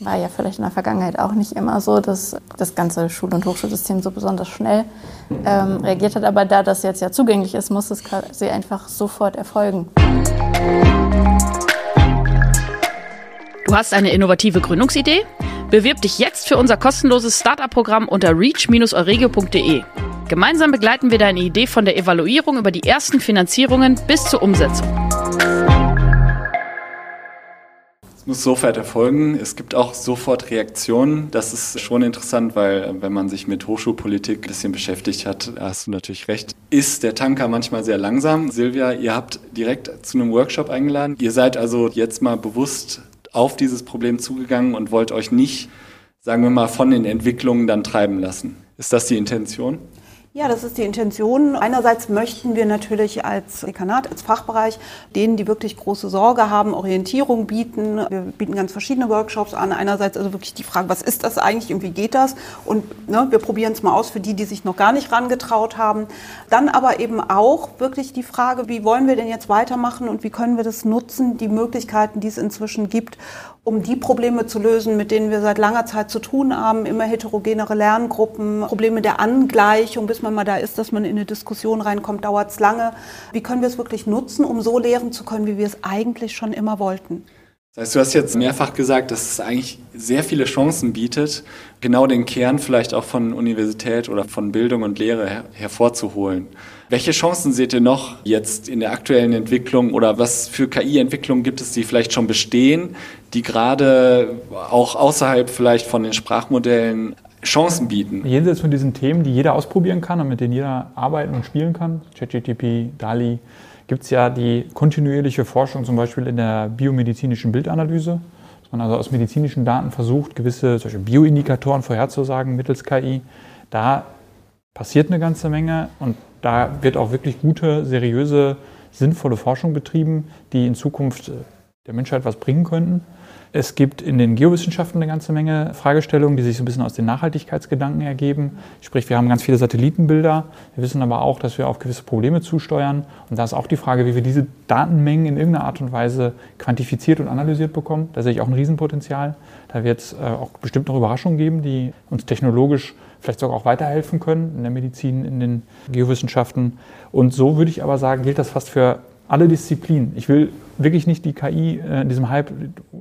war ja vielleicht in der Vergangenheit auch nicht immer so, dass das ganze Schul- und Hochschulsystem so besonders schnell ähm, reagiert hat. Aber da das jetzt ja zugänglich ist, muss es quasi einfach sofort erfolgen. Du hast eine innovative Gründungsidee? Bewirb dich jetzt für unser kostenloses Startup-Programm unter reach-euregio.de. Gemeinsam begleiten wir deine Idee von der Evaluierung über die ersten Finanzierungen bis zur Umsetzung. Es muss sofort erfolgen. Es gibt auch sofort Reaktionen. Das ist schon interessant, weil äh, wenn man sich mit Hochschulpolitik ein bisschen beschäftigt hat, hast du natürlich recht, ist der Tanker manchmal sehr langsam. Silvia, ihr habt direkt zu einem Workshop eingeladen. Ihr seid also jetzt mal bewusst auf dieses Problem zugegangen und wollt euch nicht, sagen wir mal, von den Entwicklungen dann treiben lassen. Ist das die Intention? Ja, das ist die Intention. Einerseits möchten wir natürlich als Dekanat, als Fachbereich denen, die wirklich große Sorge haben, Orientierung bieten. Wir bieten ganz verschiedene Workshops an. Einerseits also wirklich die Frage, was ist das eigentlich und wie geht das? Und ne, wir probieren es mal aus für die, die sich noch gar nicht rangetraut haben. Dann aber eben auch wirklich die Frage, wie wollen wir denn jetzt weitermachen und wie können wir das nutzen, die Möglichkeiten, die es inzwischen gibt, um die Probleme zu lösen, mit denen wir seit langer Zeit zu tun haben, immer heterogenere Lerngruppen, Probleme der Angleichung, bis man mal da ist, dass man in eine Diskussion reinkommt, dauert es lange. Wie können wir es wirklich nutzen, um so lehren zu können, wie wir es eigentlich schon immer wollten? Das heißt, du hast jetzt mehrfach gesagt, dass es eigentlich sehr viele Chancen bietet, genau den Kern vielleicht auch von Universität oder von Bildung und Lehre her hervorzuholen. Welche Chancen seht ihr noch jetzt in der aktuellen Entwicklung oder was für KI-Entwicklungen gibt es, die vielleicht schon bestehen, die gerade auch außerhalb vielleicht von den Sprachmodellen Chancen bieten? Jenseits von diesen Themen, die jeder ausprobieren kann und mit denen jeder arbeiten und spielen kann, ChatGTP, DALI, gibt es ja die kontinuierliche Forschung zum Beispiel in der biomedizinischen Bildanalyse, dass man also aus medizinischen Daten versucht, gewisse solche Bioindikatoren vorherzusagen mittels KI. Da passiert eine ganze Menge und da wird auch wirklich gute, seriöse, sinnvolle Forschung betrieben, die in Zukunft der Menschheit was bringen könnten. Es gibt in den Geowissenschaften eine ganze Menge Fragestellungen, die sich so ein bisschen aus den Nachhaltigkeitsgedanken ergeben. Sprich, wir haben ganz viele Satellitenbilder. Wir wissen aber auch, dass wir auf gewisse Probleme zusteuern. Und da ist auch die Frage, wie wir diese Datenmengen in irgendeiner Art und Weise quantifiziert und analysiert bekommen. Da sehe ich auch ein Riesenpotenzial. Da wird es äh, auch bestimmt noch Überraschungen geben, die uns technologisch vielleicht sogar auch weiterhelfen können in der Medizin, in den Geowissenschaften. Und so würde ich aber sagen, gilt das fast für alle Disziplinen. Ich will wirklich nicht die KI äh, in diesem Hype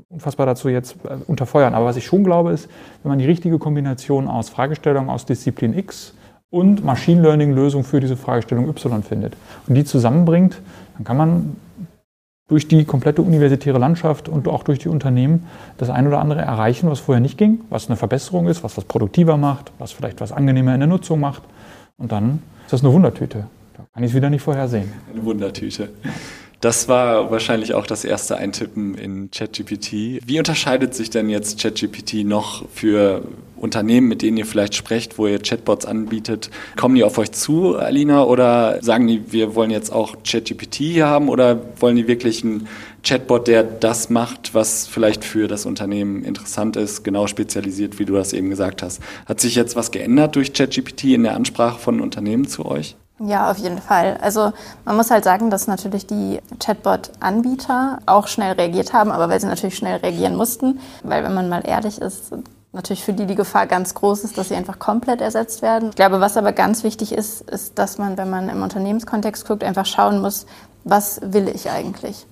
unfassbar dazu jetzt äh, unterfeuern. Aber was ich schon glaube, ist, wenn man die richtige Kombination aus Fragestellungen aus Disziplin X und Machine Learning Lösung für diese Fragestellung Y findet und die zusammenbringt, dann kann man durch die komplette universitäre Landschaft und auch durch die Unternehmen das ein oder andere erreichen, was vorher nicht ging, was eine Verbesserung ist, was was produktiver macht, was vielleicht was angenehmer in der Nutzung macht. Und dann ist das eine Wundertüte. Kann ich es wieder nicht vorhersehen. Eine Wundertüte. Das war wahrscheinlich auch das erste Eintippen in ChatGPT. Wie unterscheidet sich denn jetzt ChatGPT noch für Unternehmen, mit denen ihr vielleicht sprecht, wo ihr Chatbots anbietet? Kommen die auf euch zu, Alina, oder sagen die, wir wollen jetzt auch ChatGPT hier haben oder wollen die wirklich einen Chatbot, der das macht, was vielleicht für das Unternehmen interessant ist, genau spezialisiert, wie du das eben gesagt hast? Hat sich jetzt was geändert durch ChatGPT in der Ansprache von Unternehmen zu euch? Ja, auf jeden Fall. Also man muss halt sagen, dass natürlich die Chatbot-Anbieter auch schnell reagiert haben, aber weil sie natürlich schnell reagieren mussten, weil wenn man mal ehrlich ist, natürlich für die die Gefahr ganz groß ist, dass sie einfach komplett ersetzt werden. Ich glaube, was aber ganz wichtig ist, ist, dass man, wenn man im Unternehmenskontext guckt, einfach schauen muss, was will ich eigentlich?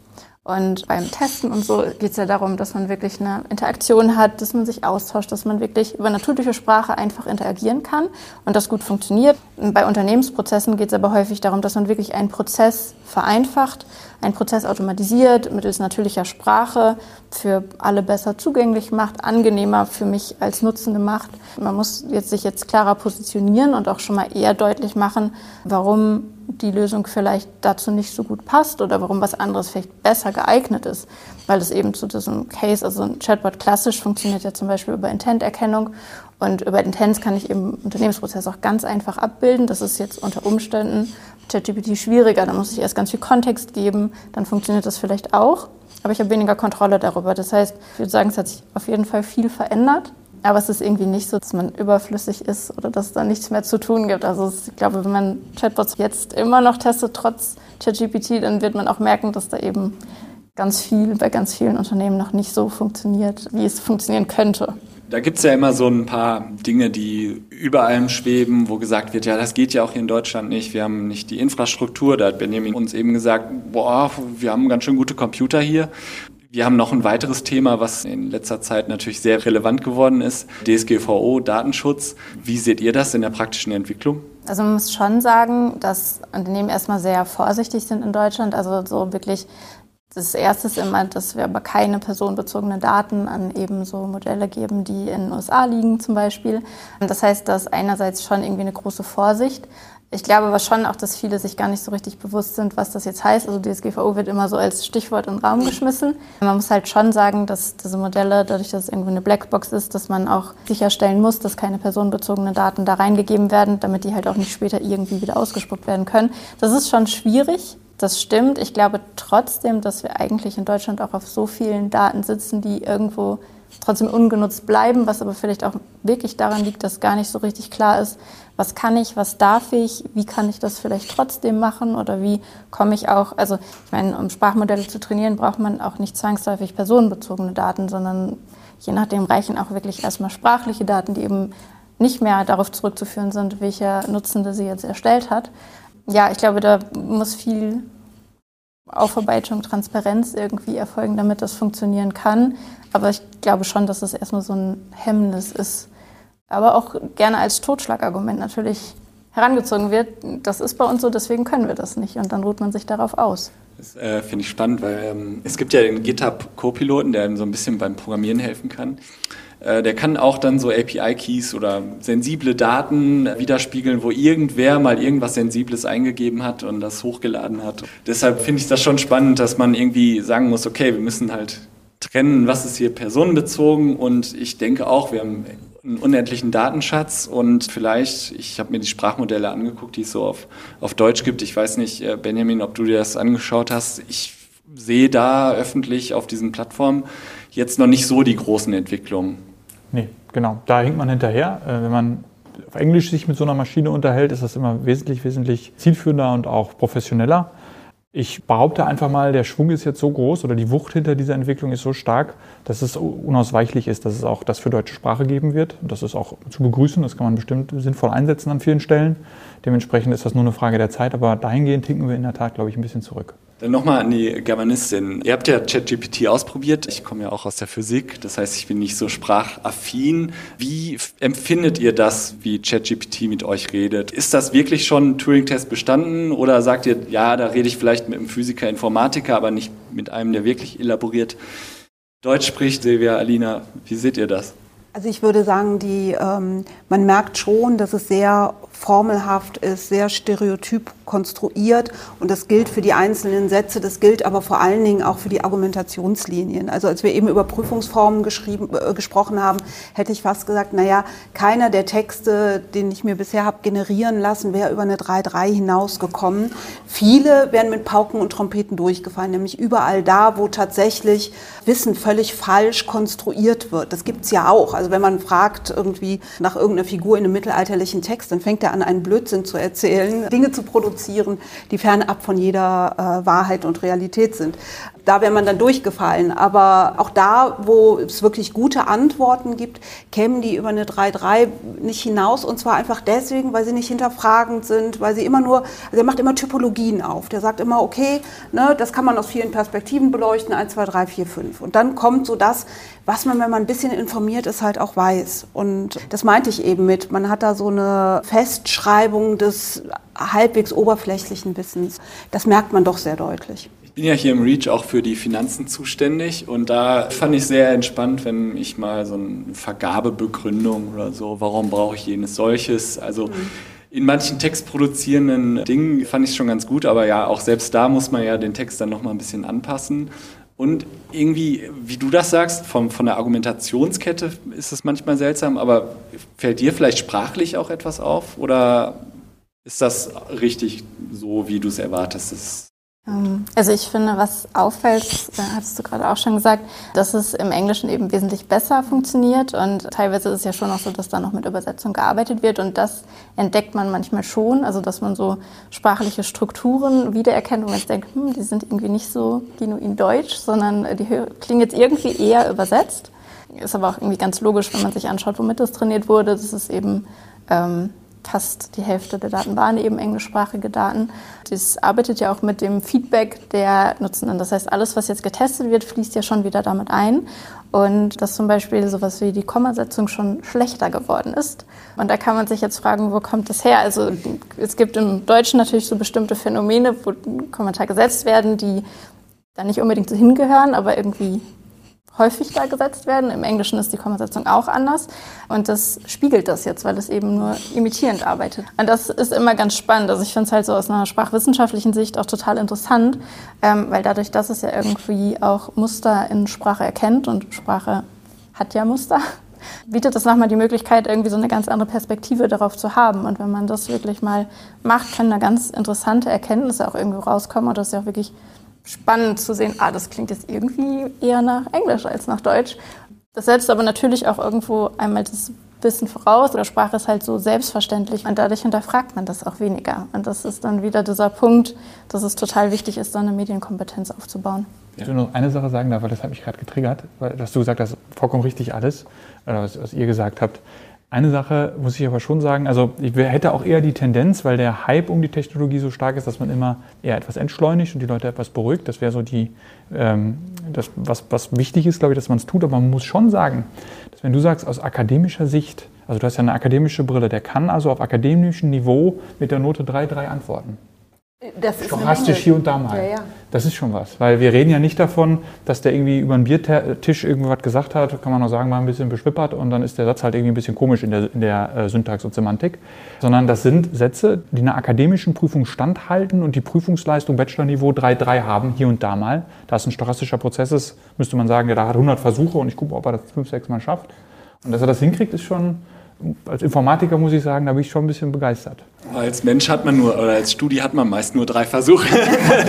Und beim Testen und so geht es ja darum, dass man wirklich eine Interaktion hat, dass man sich austauscht, dass man wirklich über natürliche Sprache einfach interagieren kann und das gut funktioniert. Bei Unternehmensprozessen geht es aber häufig darum, dass man wirklich einen Prozess vereinfacht, einen Prozess automatisiert, mittels natürlicher Sprache für alle besser zugänglich macht, angenehmer für mich als Nutzende macht. Man muss jetzt sich jetzt klarer positionieren und auch schon mal eher deutlich machen, warum die Lösung vielleicht dazu nicht so gut passt oder warum was anderes vielleicht besser geeignet ist. Weil es eben zu diesem Case, also ein Chatbot klassisch funktioniert ja zum Beispiel über Intent-Erkennung und über Intents kann ich eben Unternehmensprozess auch ganz einfach abbilden. Das ist jetzt unter Umständen ChatGPT schwieriger. Da muss ich erst ganz viel Kontext geben, dann funktioniert das vielleicht auch. Aber ich habe weniger Kontrolle darüber. Das heißt, ich würde sagen, es hat sich auf jeden Fall viel verändert. Aber es ist irgendwie nicht so, dass man überflüssig ist oder dass da nichts mehr zu tun gibt. Also ich glaube, wenn man Chatbots jetzt immer noch testet, trotz ChatGPT, dann wird man auch merken, dass da eben ganz viel bei ganz vielen Unternehmen noch nicht so funktioniert, wie es funktionieren könnte. Da gibt es ja immer so ein paar Dinge, die über allem schweben, wo gesagt wird, ja, das geht ja auch hier in Deutschland nicht. Wir haben nicht die Infrastruktur. Da hat Benjamin uns eben gesagt, boah, wir haben ganz schön gute Computer hier. Wir haben noch ein weiteres Thema, was in letzter Zeit natürlich sehr relevant geworden ist, DSGVO, Datenschutz. Wie seht ihr das in der praktischen Entwicklung? Also man muss schon sagen, dass Unternehmen erstmal sehr vorsichtig sind in Deutschland. Also so wirklich das erste ist immer, dass wir aber keine personenbezogenen Daten an eben so Modelle geben, die in den USA liegen zum Beispiel. Das heißt, dass einerseits schon irgendwie eine große Vorsicht. Ich glaube aber schon auch, dass viele sich gar nicht so richtig bewusst sind, was das jetzt heißt. Also DSGVO wird immer so als Stichwort in den Raum geschmissen. Man muss halt schon sagen, dass diese Modelle, dadurch, dass es irgendwie eine Blackbox ist, dass man auch sicherstellen muss, dass keine personenbezogenen Daten da reingegeben werden, damit die halt auch nicht später irgendwie wieder ausgespuckt werden können. Das ist schon schwierig. Das stimmt. Ich glaube trotzdem, dass wir eigentlich in Deutschland auch auf so vielen Daten sitzen, die irgendwo trotzdem ungenutzt bleiben, was aber vielleicht auch wirklich daran liegt, dass gar nicht so richtig klar ist, was kann ich, was darf ich, wie kann ich das vielleicht trotzdem machen oder wie komme ich auch, also ich meine, um Sprachmodelle zu trainieren, braucht man auch nicht zwangsläufig personenbezogene Daten, sondern je nachdem reichen auch wirklich erstmal sprachliche Daten, die eben nicht mehr darauf zurückzuführen sind, welcher Nutzende sie jetzt erstellt hat. Ja, ich glaube, da muss viel Aufarbeitung, Transparenz irgendwie erfolgen, damit das funktionieren kann. Aber ich glaube schon, dass es erstmal so ein Hemmnis ist, aber auch gerne als Totschlagargument natürlich herangezogen wird. Das ist bei uns so, deswegen können wir das nicht. Und dann ruht man sich darauf aus. Das äh, finde ich spannend, weil ähm, es gibt ja den GitHub Co-Piloten, der einem so ein bisschen beim Programmieren helfen kann. Äh, der kann auch dann so API-Keys oder sensible Daten widerspiegeln, wo irgendwer mal irgendwas Sensibles eingegeben hat und das hochgeladen hat. Deshalb finde ich das schon spannend, dass man irgendwie sagen muss, okay, wir müssen halt trennen, was ist hier personenbezogen und ich denke auch, wir haben einen unendlichen Datenschatz und vielleicht, ich habe mir die Sprachmodelle angeguckt, die es so auf, auf Deutsch gibt. Ich weiß nicht, äh, Benjamin, ob du dir das angeschaut hast. Ich sehe da öffentlich auf diesen Plattformen jetzt noch nicht so die großen Entwicklungen. Nee, genau. Da hinkt man hinterher. Äh, wenn man auf Englisch sich mit so einer Maschine unterhält, ist das immer wesentlich, wesentlich zielführender und auch professioneller. Ich behaupte einfach mal, der Schwung ist jetzt so groß oder die Wucht hinter dieser Entwicklung ist so stark, dass es unausweichlich ist, dass es auch das für deutsche Sprache geben wird. Und das ist auch zu begrüßen, das kann man bestimmt sinnvoll einsetzen an vielen Stellen. Dementsprechend ist das nur eine Frage der Zeit, aber dahingehend hinken wir in der Tat, glaube ich, ein bisschen zurück. Dann nochmal an die Germanistin. Ihr habt ja ChatGPT ausprobiert. Ich komme ja auch aus der Physik, das heißt, ich bin nicht so sprachaffin. Wie empfindet ihr das, wie ChatGPT mit euch redet? Ist das wirklich schon ein Turing-Test bestanden oder sagt ihr, ja, da rede ich vielleicht mit einem Physiker, Informatiker, aber nicht mit einem, der wirklich elaboriert Deutsch spricht? Silvia, Alina, wie seht ihr das? Also ich würde sagen, die, ähm, man merkt schon, dass es sehr formelhaft ist, sehr stereotyp konstruiert und das gilt für die einzelnen Sätze, das gilt aber vor allen Dingen auch für die Argumentationslinien. Also als wir eben über Prüfungsformen äh, gesprochen haben, hätte ich fast gesagt, naja, keiner der Texte, den ich mir bisher habe generieren lassen, wäre über eine 3.3 hinausgekommen. Viele werden mit Pauken und Trompeten durchgefallen, nämlich überall da, wo tatsächlich Wissen völlig falsch konstruiert wird. Das gibt es ja auch. Also wenn man fragt irgendwie nach irgendeiner Figur in einem mittelalterlichen Text, dann fängt er an, einen Blödsinn zu erzählen, Dinge zu produzieren, die fernab von jeder äh, Wahrheit und Realität sind. Da wäre man dann durchgefallen. Aber auch da, wo es wirklich gute Antworten gibt, kämen die über eine 3.3 nicht hinaus. Und zwar einfach deswegen, weil sie nicht hinterfragend sind, weil sie immer nur, also er macht immer Typologien auf. Der sagt immer, okay, ne, das kann man aus vielen Perspektiven beleuchten, 1, 2, 3, 4, 5. Und dann kommt so das, was man, wenn man ein bisschen informiert ist, halt auch weiß. Und das meinte ich eben mit, man hat da so eine Festschreibung des halbwegs oberflächlichen Wissens. Das merkt man doch sehr deutlich. Ich bin ja hier im REACH auch für die Finanzen zuständig und da fand ich sehr entspannt, wenn ich mal so eine Vergabebegründung oder so, warum brauche ich jenes solches, also mhm. In manchen textproduzierenden Dingen fand ich es schon ganz gut, aber ja, auch selbst da muss man ja den Text dann nochmal ein bisschen anpassen. Und irgendwie, wie du das sagst, vom, von der Argumentationskette ist es manchmal seltsam, aber fällt dir vielleicht sprachlich auch etwas auf? Oder ist das richtig so, wie du es erwartest? Ähm, also ich finde, was auffällt, hattest du gerade auch schon gesagt, dass es im Englischen eben wesentlich besser funktioniert und teilweise ist es ja schon auch so, dass da noch mit Übersetzung gearbeitet wird und das entdeckt man manchmal schon, also dass man so sprachliche Strukturen wiedererkennt, man jetzt denkt, hm, die sind irgendwie nicht so genuin deutsch, sondern die klingen jetzt irgendwie eher übersetzt. Ist aber auch irgendwie ganz logisch, wenn man sich anschaut, womit das trainiert wurde. Das ist eben ähm, fast die Hälfte der Daten waren eben englischsprachige Daten. Das arbeitet ja auch mit dem Feedback der Nutzenden. Das heißt, alles, was jetzt getestet wird, fließt ja schon wieder damit ein. Und dass zum Beispiel sowas wie die Kommasetzung schon schlechter geworden ist. Und da kann man sich jetzt fragen, wo kommt das her? Also es gibt im Deutschen natürlich so bestimmte Phänomene, wo Kommentare gesetzt werden, die da nicht unbedingt so hingehören, aber irgendwie häufig da gesetzt werden. Im Englischen ist die Kommasetzung auch anders. Und das spiegelt das jetzt, weil es eben nur imitierend arbeitet. Und das ist immer ganz spannend. Also ich finde es halt so aus einer sprachwissenschaftlichen Sicht auch total interessant, ähm, weil dadurch, dass es ja irgendwie auch Muster in Sprache erkennt und Sprache hat ja Muster, bietet das nochmal die Möglichkeit, irgendwie so eine ganz andere Perspektive darauf zu haben. Und wenn man das wirklich mal macht, können da ganz interessante Erkenntnisse auch irgendwie rauskommen. Und das ist ja auch wirklich spannend zu sehen, ah, das klingt jetzt irgendwie eher nach Englisch als nach Deutsch. Das setzt aber natürlich auch irgendwo einmal das Wissen voraus oder Sprache ist halt so selbstverständlich und dadurch hinterfragt man das auch weniger. Und das ist dann wieder dieser Punkt, dass es total wichtig ist, so eine Medienkompetenz aufzubauen. Ich will nur eine Sache sagen, weil das hat mich gerade getriggert, weil dass du gesagt hast, vollkommen richtig alles, oder was, was ihr gesagt habt. Eine Sache muss ich aber schon sagen, also ich hätte auch eher die Tendenz, weil der Hype um die Technologie so stark ist, dass man immer eher etwas entschleunigt und die Leute etwas beruhigt. Das wäre so die, ähm, das, was, was wichtig ist, glaube ich, dass man es tut. Aber man muss schon sagen, dass wenn du sagst, aus akademischer Sicht, also du hast ja eine akademische Brille, der kann also auf akademischem Niveau mit der Note 3,3 antworten. Das ist Stochastisch hier und da mal. Ja, ja. Das ist schon was. Weil wir reden ja nicht davon, dass der irgendwie über einen Biertisch irgendwas gesagt hat, kann man auch sagen, mal ein bisschen beschwippert und dann ist der Satz halt irgendwie ein bisschen komisch in der, in der äh, Syntax und Semantik. Sondern das sind Sätze, die einer akademischen Prüfung standhalten und die Prüfungsleistung Bachelorniveau 3.3 haben, hier und da mal. Da es ein stochastischer Prozess ist, müsste man sagen, ja, da hat 100 Versuche und ich gucke, ob er das 5, 6 Mal schafft. Und dass er das hinkriegt, ist schon als Informatiker muss ich sagen, da bin ich schon ein bisschen begeistert. Als Mensch hat man nur, oder als Studie hat man meist nur drei Versuche.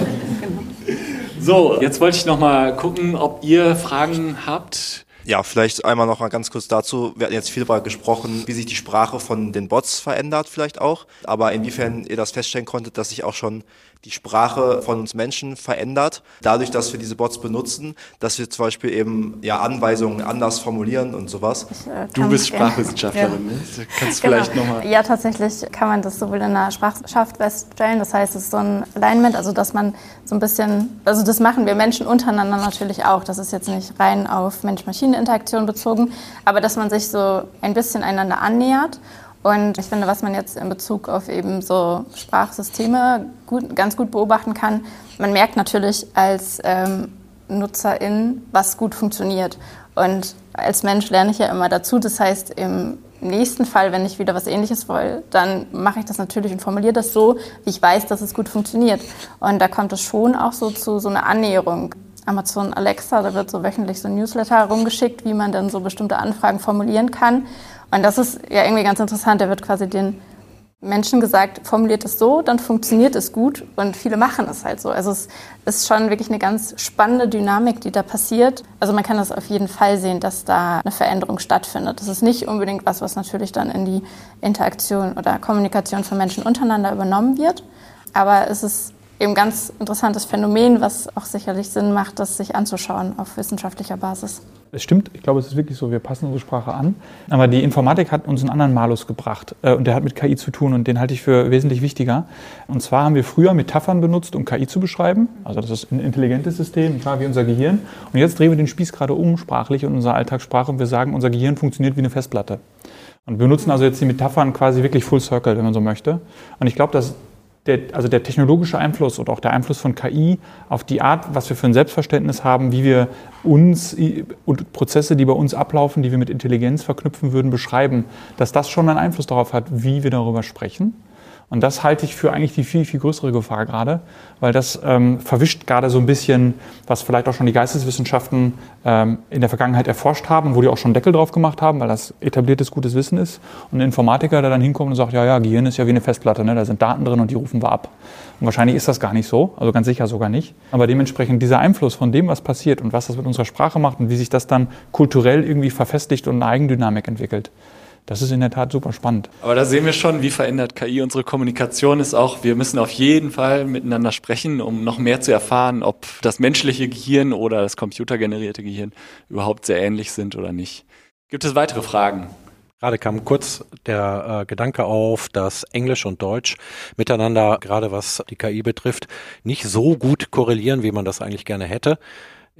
so, jetzt wollte ich noch mal gucken, ob ihr Fragen habt. Ja, vielleicht einmal noch mal ganz kurz dazu. Wir hatten jetzt viel darüber gesprochen, wie sich die Sprache von den Bots verändert, vielleicht auch. Aber inwiefern ihr das feststellen konntet, dass sich auch schon die Sprache von uns Menschen verändert, dadurch, dass wir diese Bots benutzen, dass wir zum Beispiel eben ja Anweisungen anders formulieren und sowas. Ich, äh, du bist Sprachwissenschaftlerin, ja. ne? Kannst genau. vielleicht nochmal. Ja, tatsächlich kann man das sowohl in der Sprachwissenschaft feststellen, das heißt, es ist so ein Alignment, also dass man so ein bisschen, also das machen wir Menschen untereinander natürlich auch, das ist jetzt nicht rein auf Mensch-Maschinen-Interaktion bezogen, aber dass man sich so ein bisschen einander annähert und ich finde, was man jetzt in Bezug auf eben so Sprachsysteme gut, ganz gut beobachten kann, man merkt natürlich als ähm, Nutzerin, was gut funktioniert. Und als Mensch lerne ich ja immer dazu. Das heißt, im nächsten Fall, wenn ich wieder was Ähnliches will, dann mache ich das natürlich und formuliere das so, wie ich weiß, dass es gut funktioniert. Und da kommt es schon auch so zu so einer Annäherung. Amazon Alexa, da wird so wöchentlich so ein Newsletter herumgeschickt, wie man dann so bestimmte Anfragen formulieren kann. Und das ist ja irgendwie ganz interessant. Da wird quasi den Menschen gesagt, formuliert es so, dann funktioniert es gut und viele machen es halt so. Also es ist schon wirklich eine ganz spannende Dynamik, die da passiert. Also man kann das auf jeden Fall sehen, dass da eine Veränderung stattfindet. Das ist nicht unbedingt was, was natürlich dann in die Interaktion oder Kommunikation von Menschen untereinander übernommen wird, aber es ist eben ganz interessantes Phänomen, was auch sicherlich Sinn macht, das sich anzuschauen auf wissenschaftlicher Basis. Es stimmt, ich glaube, es ist wirklich so, wir passen unsere Sprache an. Aber die Informatik hat uns einen anderen Malus gebracht äh, und der hat mit KI zu tun und den halte ich für wesentlich wichtiger. Und zwar haben wir früher Metaphern benutzt, um KI zu beschreiben. Also das ist ein intelligentes System, klar, wie unser Gehirn. Und jetzt drehen wir den Spieß gerade um, sprachlich in unserer Alltagssprache und wir sagen, unser Gehirn funktioniert wie eine Festplatte. Und wir benutzen also jetzt die Metaphern quasi wirklich full circle, wenn man so möchte. Und ich glaube, dass der, also der technologische Einfluss oder auch der Einfluss von KI auf die Art, was wir für ein Selbstverständnis haben, wie wir uns und Prozesse, die bei uns ablaufen, die wir mit Intelligenz verknüpfen würden, beschreiben, dass das schon einen Einfluss darauf hat, wie wir darüber sprechen. Und das halte ich für eigentlich die viel, viel größere Gefahr gerade, weil das ähm, verwischt gerade so ein bisschen, was vielleicht auch schon die Geisteswissenschaften ähm, in der Vergangenheit erforscht haben, wo die auch schon Deckel drauf gemacht haben, weil das etabliertes gutes Wissen ist. Und ein Informatiker, der dann hinkommt und sagt, ja, ja, Gehirn ist ja wie eine Festplatte, ne? da sind Daten drin und die rufen wir ab. Und wahrscheinlich ist das gar nicht so, also ganz sicher sogar nicht. Aber dementsprechend dieser Einfluss von dem, was passiert und was das mit unserer Sprache macht und wie sich das dann kulturell irgendwie verfestigt und eine Eigendynamik entwickelt, das ist in der Tat super spannend. Aber da sehen wir schon, wie verändert KI unsere Kommunikation ist auch. Wir müssen auf jeden Fall miteinander sprechen, um noch mehr zu erfahren, ob das menschliche Gehirn oder das computergenerierte Gehirn überhaupt sehr ähnlich sind oder nicht. Gibt es weitere Fragen? Gerade kam kurz der äh, Gedanke auf, dass Englisch und Deutsch miteinander, gerade was die KI betrifft, nicht so gut korrelieren, wie man das eigentlich gerne hätte.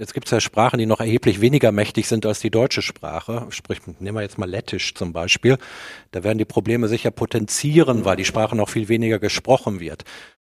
Jetzt gibt es ja Sprachen, die noch erheblich weniger mächtig sind als die deutsche Sprache. Sprich, nehmen wir jetzt mal Lettisch zum Beispiel. Da werden die Probleme sicher potenzieren, weil die Sprache noch viel weniger gesprochen wird.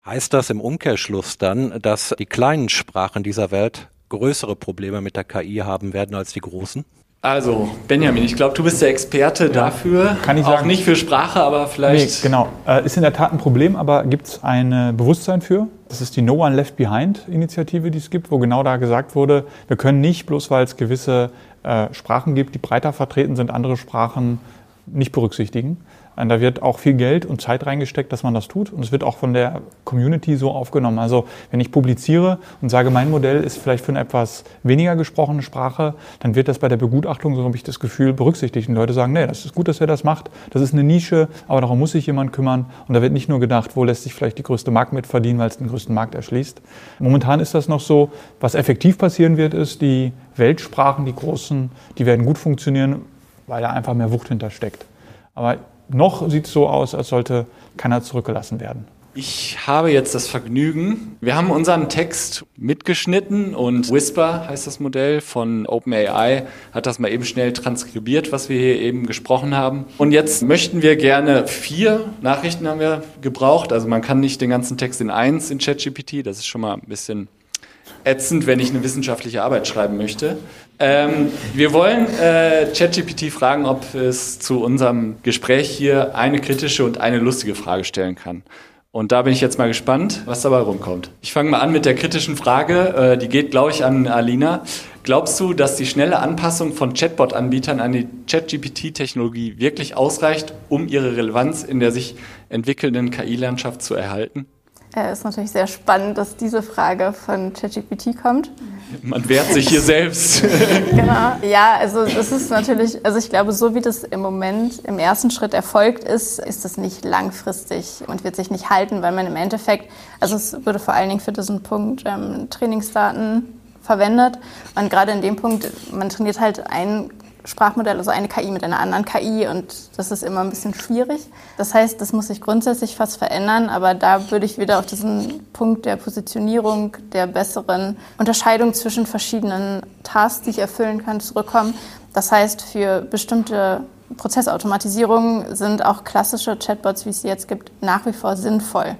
Heißt das im Umkehrschluss dann, dass die kleinen Sprachen dieser Welt größere Probleme mit der KI haben werden als die großen? Also, Benjamin, ich glaube, du bist der Experte ja, dafür. Kann ich sagen. Auch nicht für Sprache, aber vielleicht. Nee, genau. Äh, ist in der Tat ein Problem, aber gibt es ein Bewusstsein für? Das ist die No One Left Behind Initiative, die es gibt, wo genau da gesagt wurde, wir können nicht, bloß weil es gewisse äh, Sprachen gibt, die breiter vertreten sind, andere Sprachen nicht berücksichtigen. Da wird auch viel Geld und Zeit reingesteckt, dass man das tut. Und es wird auch von der Community so aufgenommen. Also wenn ich publiziere und sage, mein Modell ist vielleicht für eine etwas weniger gesprochene Sprache, dann wird das bei der Begutachtung, so habe ich das Gefühl, berücksichtigt. Und Leute sagen, nee, das ist gut, dass er das macht. Das ist eine Nische, aber darum muss sich jemand kümmern. Und da wird nicht nur gedacht, wo lässt sich vielleicht die größte Markt mit verdienen, weil es den größten Markt erschließt. Momentan ist das noch so. Was effektiv passieren wird, ist, die Weltsprachen, die großen, die werden gut funktionieren, weil da einfach mehr Wucht hintersteckt. Aber noch sieht es so aus, als sollte keiner zurückgelassen werden. Ich habe jetzt das Vergnügen. Wir haben unseren Text mitgeschnitten und Whisper heißt das Modell von OpenAI, hat das mal eben schnell transkribiert, was wir hier eben gesprochen haben. Und jetzt möchten wir gerne vier Nachrichten haben wir gebraucht. Also man kann nicht den ganzen Text in eins in ChatGPT, das ist schon mal ein bisschen ätzend, wenn ich eine wissenschaftliche Arbeit schreiben möchte. Ähm, wir wollen äh, ChatGPT fragen, ob es zu unserem Gespräch hier eine kritische und eine lustige Frage stellen kann. Und da bin ich jetzt mal gespannt, was dabei rumkommt. Ich fange mal an mit der kritischen Frage. Äh, die geht, glaube ich, an Alina. Glaubst du, dass die schnelle Anpassung von Chatbot-Anbietern an die ChatGPT-Technologie wirklich ausreicht, um ihre Relevanz in der sich entwickelnden KI-Landschaft zu erhalten? Äh, ist natürlich sehr spannend, dass diese Frage von ChatGPT kommt. Man wehrt sich hier selbst. genau, ja, also das ist natürlich, also ich glaube, so wie das im Moment im ersten Schritt erfolgt ist, ist das nicht langfristig und wird sich nicht halten, weil man im Endeffekt, also es würde vor allen Dingen für diesen Punkt ähm, Trainingsdaten verwendet und gerade in dem Punkt, man trainiert halt ein Sprachmodell, also eine KI mit einer anderen KI und das ist immer ein bisschen schwierig. Das heißt, das muss sich grundsätzlich fast verändern, aber da würde ich wieder auf diesen Punkt der Positionierung, der besseren Unterscheidung zwischen verschiedenen Tasks, die ich erfüllen kann, zurückkommen. Das heißt, für bestimmte Prozessautomatisierungen sind auch klassische Chatbots, wie es sie jetzt gibt, nach wie vor sinnvoll.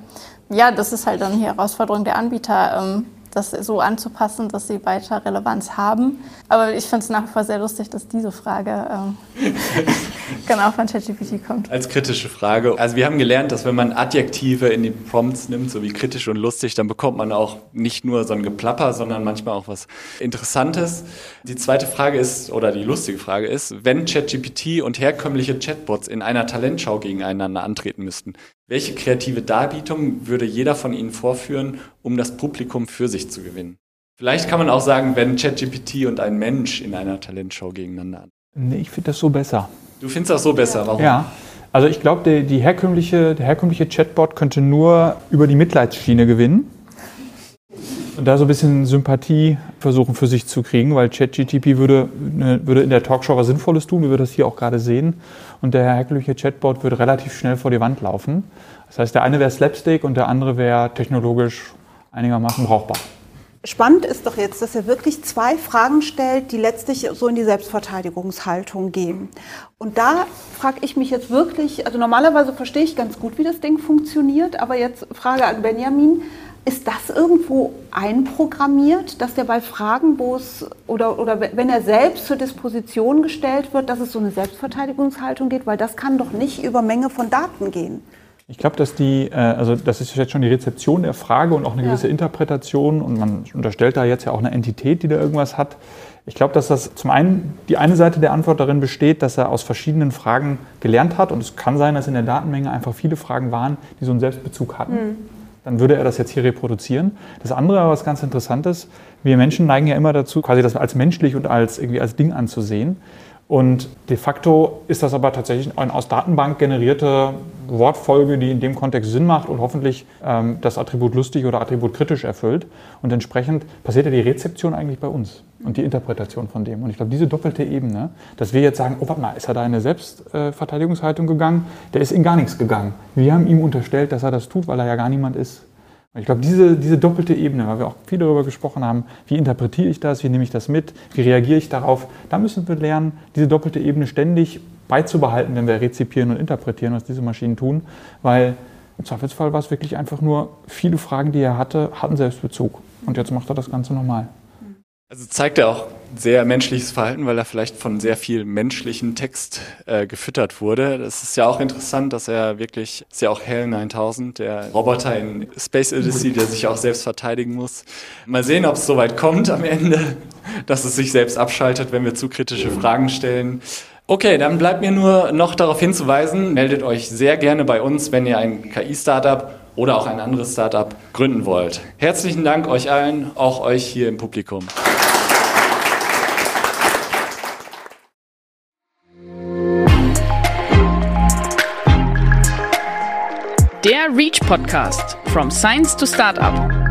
Ja, das ist halt dann die Herausforderung der Anbieter. Das so anzupassen, dass sie weiter Relevanz haben. Aber ich finde es nach wie vor sehr lustig, dass diese Frage ähm, genau von ChatGPT kommt. Als kritische Frage. Also wir haben gelernt, dass wenn man Adjektive in die Prompts nimmt, so wie kritisch und lustig, dann bekommt man auch nicht nur so ein Geplapper, sondern manchmal auch was Interessantes. Die zweite Frage ist, oder die lustige Frage ist, wenn ChatGPT und herkömmliche Chatbots in einer Talentschau gegeneinander antreten müssten, welche kreative Darbietung würde jeder von Ihnen vorführen, um das Publikum für sich zu gewinnen? Vielleicht kann man auch sagen, wenn ChatGPT und ein Mensch in einer Talentshow gegeneinander antreten. Nee, ich finde das so besser. Du findest das so besser, warum? Ja. Also ich glaube, die herkömmliche, der herkömmliche Chatbot könnte nur über die Mitleidsschiene gewinnen da so ein bisschen Sympathie versuchen für sich zu kriegen, weil ChatGTP würde, würde in der Talkshow was Sinnvolles tun, wie wir das hier auch gerade sehen. Und der herkömmliche Chatbot würde relativ schnell vor die Wand laufen. Das heißt, der eine wäre Slapstick und der andere wäre technologisch einigermaßen brauchbar. Spannend ist doch jetzt, dass er wirklich zwei Fragen stellt, die letztlich so in die Selbstverteidigungshaltung gehen. Und da frage ich mich jetzt wirklich, also normalerweise verstehe ich ganz gut, wie das Ding funktioniert, aber jetzt Frage an Benjamin, ist das irgendwo einprogrammiert, dass der bei Fragen, wo es oder, oder wenn er selbst zur Disposition gestellt wird, dass es so eine Selbstverteidigungshaltung geht? Weil das kann doch nicht über Menge von Daten gehen. Ich glaube, dass die, äh, also das ist jetzt schon die Rezeption der Frage und auch eine gewisse Interpretation und man unterstellt da jetzt ja auch eine Entität, die da irgendwas hat. Ich glaube, dass das zum einen die eine Seite der Antwort darin besteht, dass er aus verschiedenen Fragen gelernt hat und es kann sein, dass in der Datenmenge einfach viele Fragen waren, die so einen Selbstbezug hatten. Mhm dann würde er das jetzt hier reproduzieren. Das andere, was ganz interessant ist, wir Menschen neigen ja immer dazu, quasi das als menschlich und als irgendwie als Ding anzusehen. Und de facto ist das aber tatsächlich eine aus Datenbank generierte Wortfolge, die in dem Kontext Sinn macht und hoffentlich ähm, das Attribut lustig oder Attribut kritisch erfüllt. Und entsprechend passiert ja die Rezeption eigentlich bei uns und die Interpretation von dem. Und ich glaube, diese doppelte Ebene, dass wir jetzt sagen, oh, warte mal, ist er da in eine Selbstverteidigungshaltung gegangen? Der ist in gar nichts gegangen. Wir haben ihm unterstellt, dass er das tut, weil er ja gar niemand ist. Ich glaube, diese, diese doppelte Ebene, weil wir auch viel darüber gesprochen haben, wie interpretiere ich das, wie nehme ich das mit, wie reagiere ich darauf, da müssen wir lernen, diese doppelte Ebene ständig beizubehalten, wenn wir rezipieren und interpretieren, was diese Maschinen tun, weil im Zweifelsfall war es wirklich einfach nur, viele Fragen, die er hatte, hatten Selbstbezug. Und jetzt macht er das Ganze nochmal. Also zeigt er auch sehr menschliches Verhalten, weil er vielleicht von sehr viel menschlichen Text äh, gefüttert wurde. Das ist ja auch interessant, dass er wirklich, ist ja auch Hell 9000, der Roboter in Space Odyssey, der sich auch selbst verteidigen muss. Mal sehen, ob es soweit kommt am Ende, dass es sich selbst abschaltet, wenn wir zu kritische Fragen stellen. Okay, dann bleibt mir nur noch darauf hinzuweisen, meldet euch sehr gerne bei uns, wenn ihr ein KI-Startup oder auch ein anderes Startup gründen wollt. Herzlichen Dank euch allen, auch euch hier im Publikum. Reach Podcast From Science to Startup.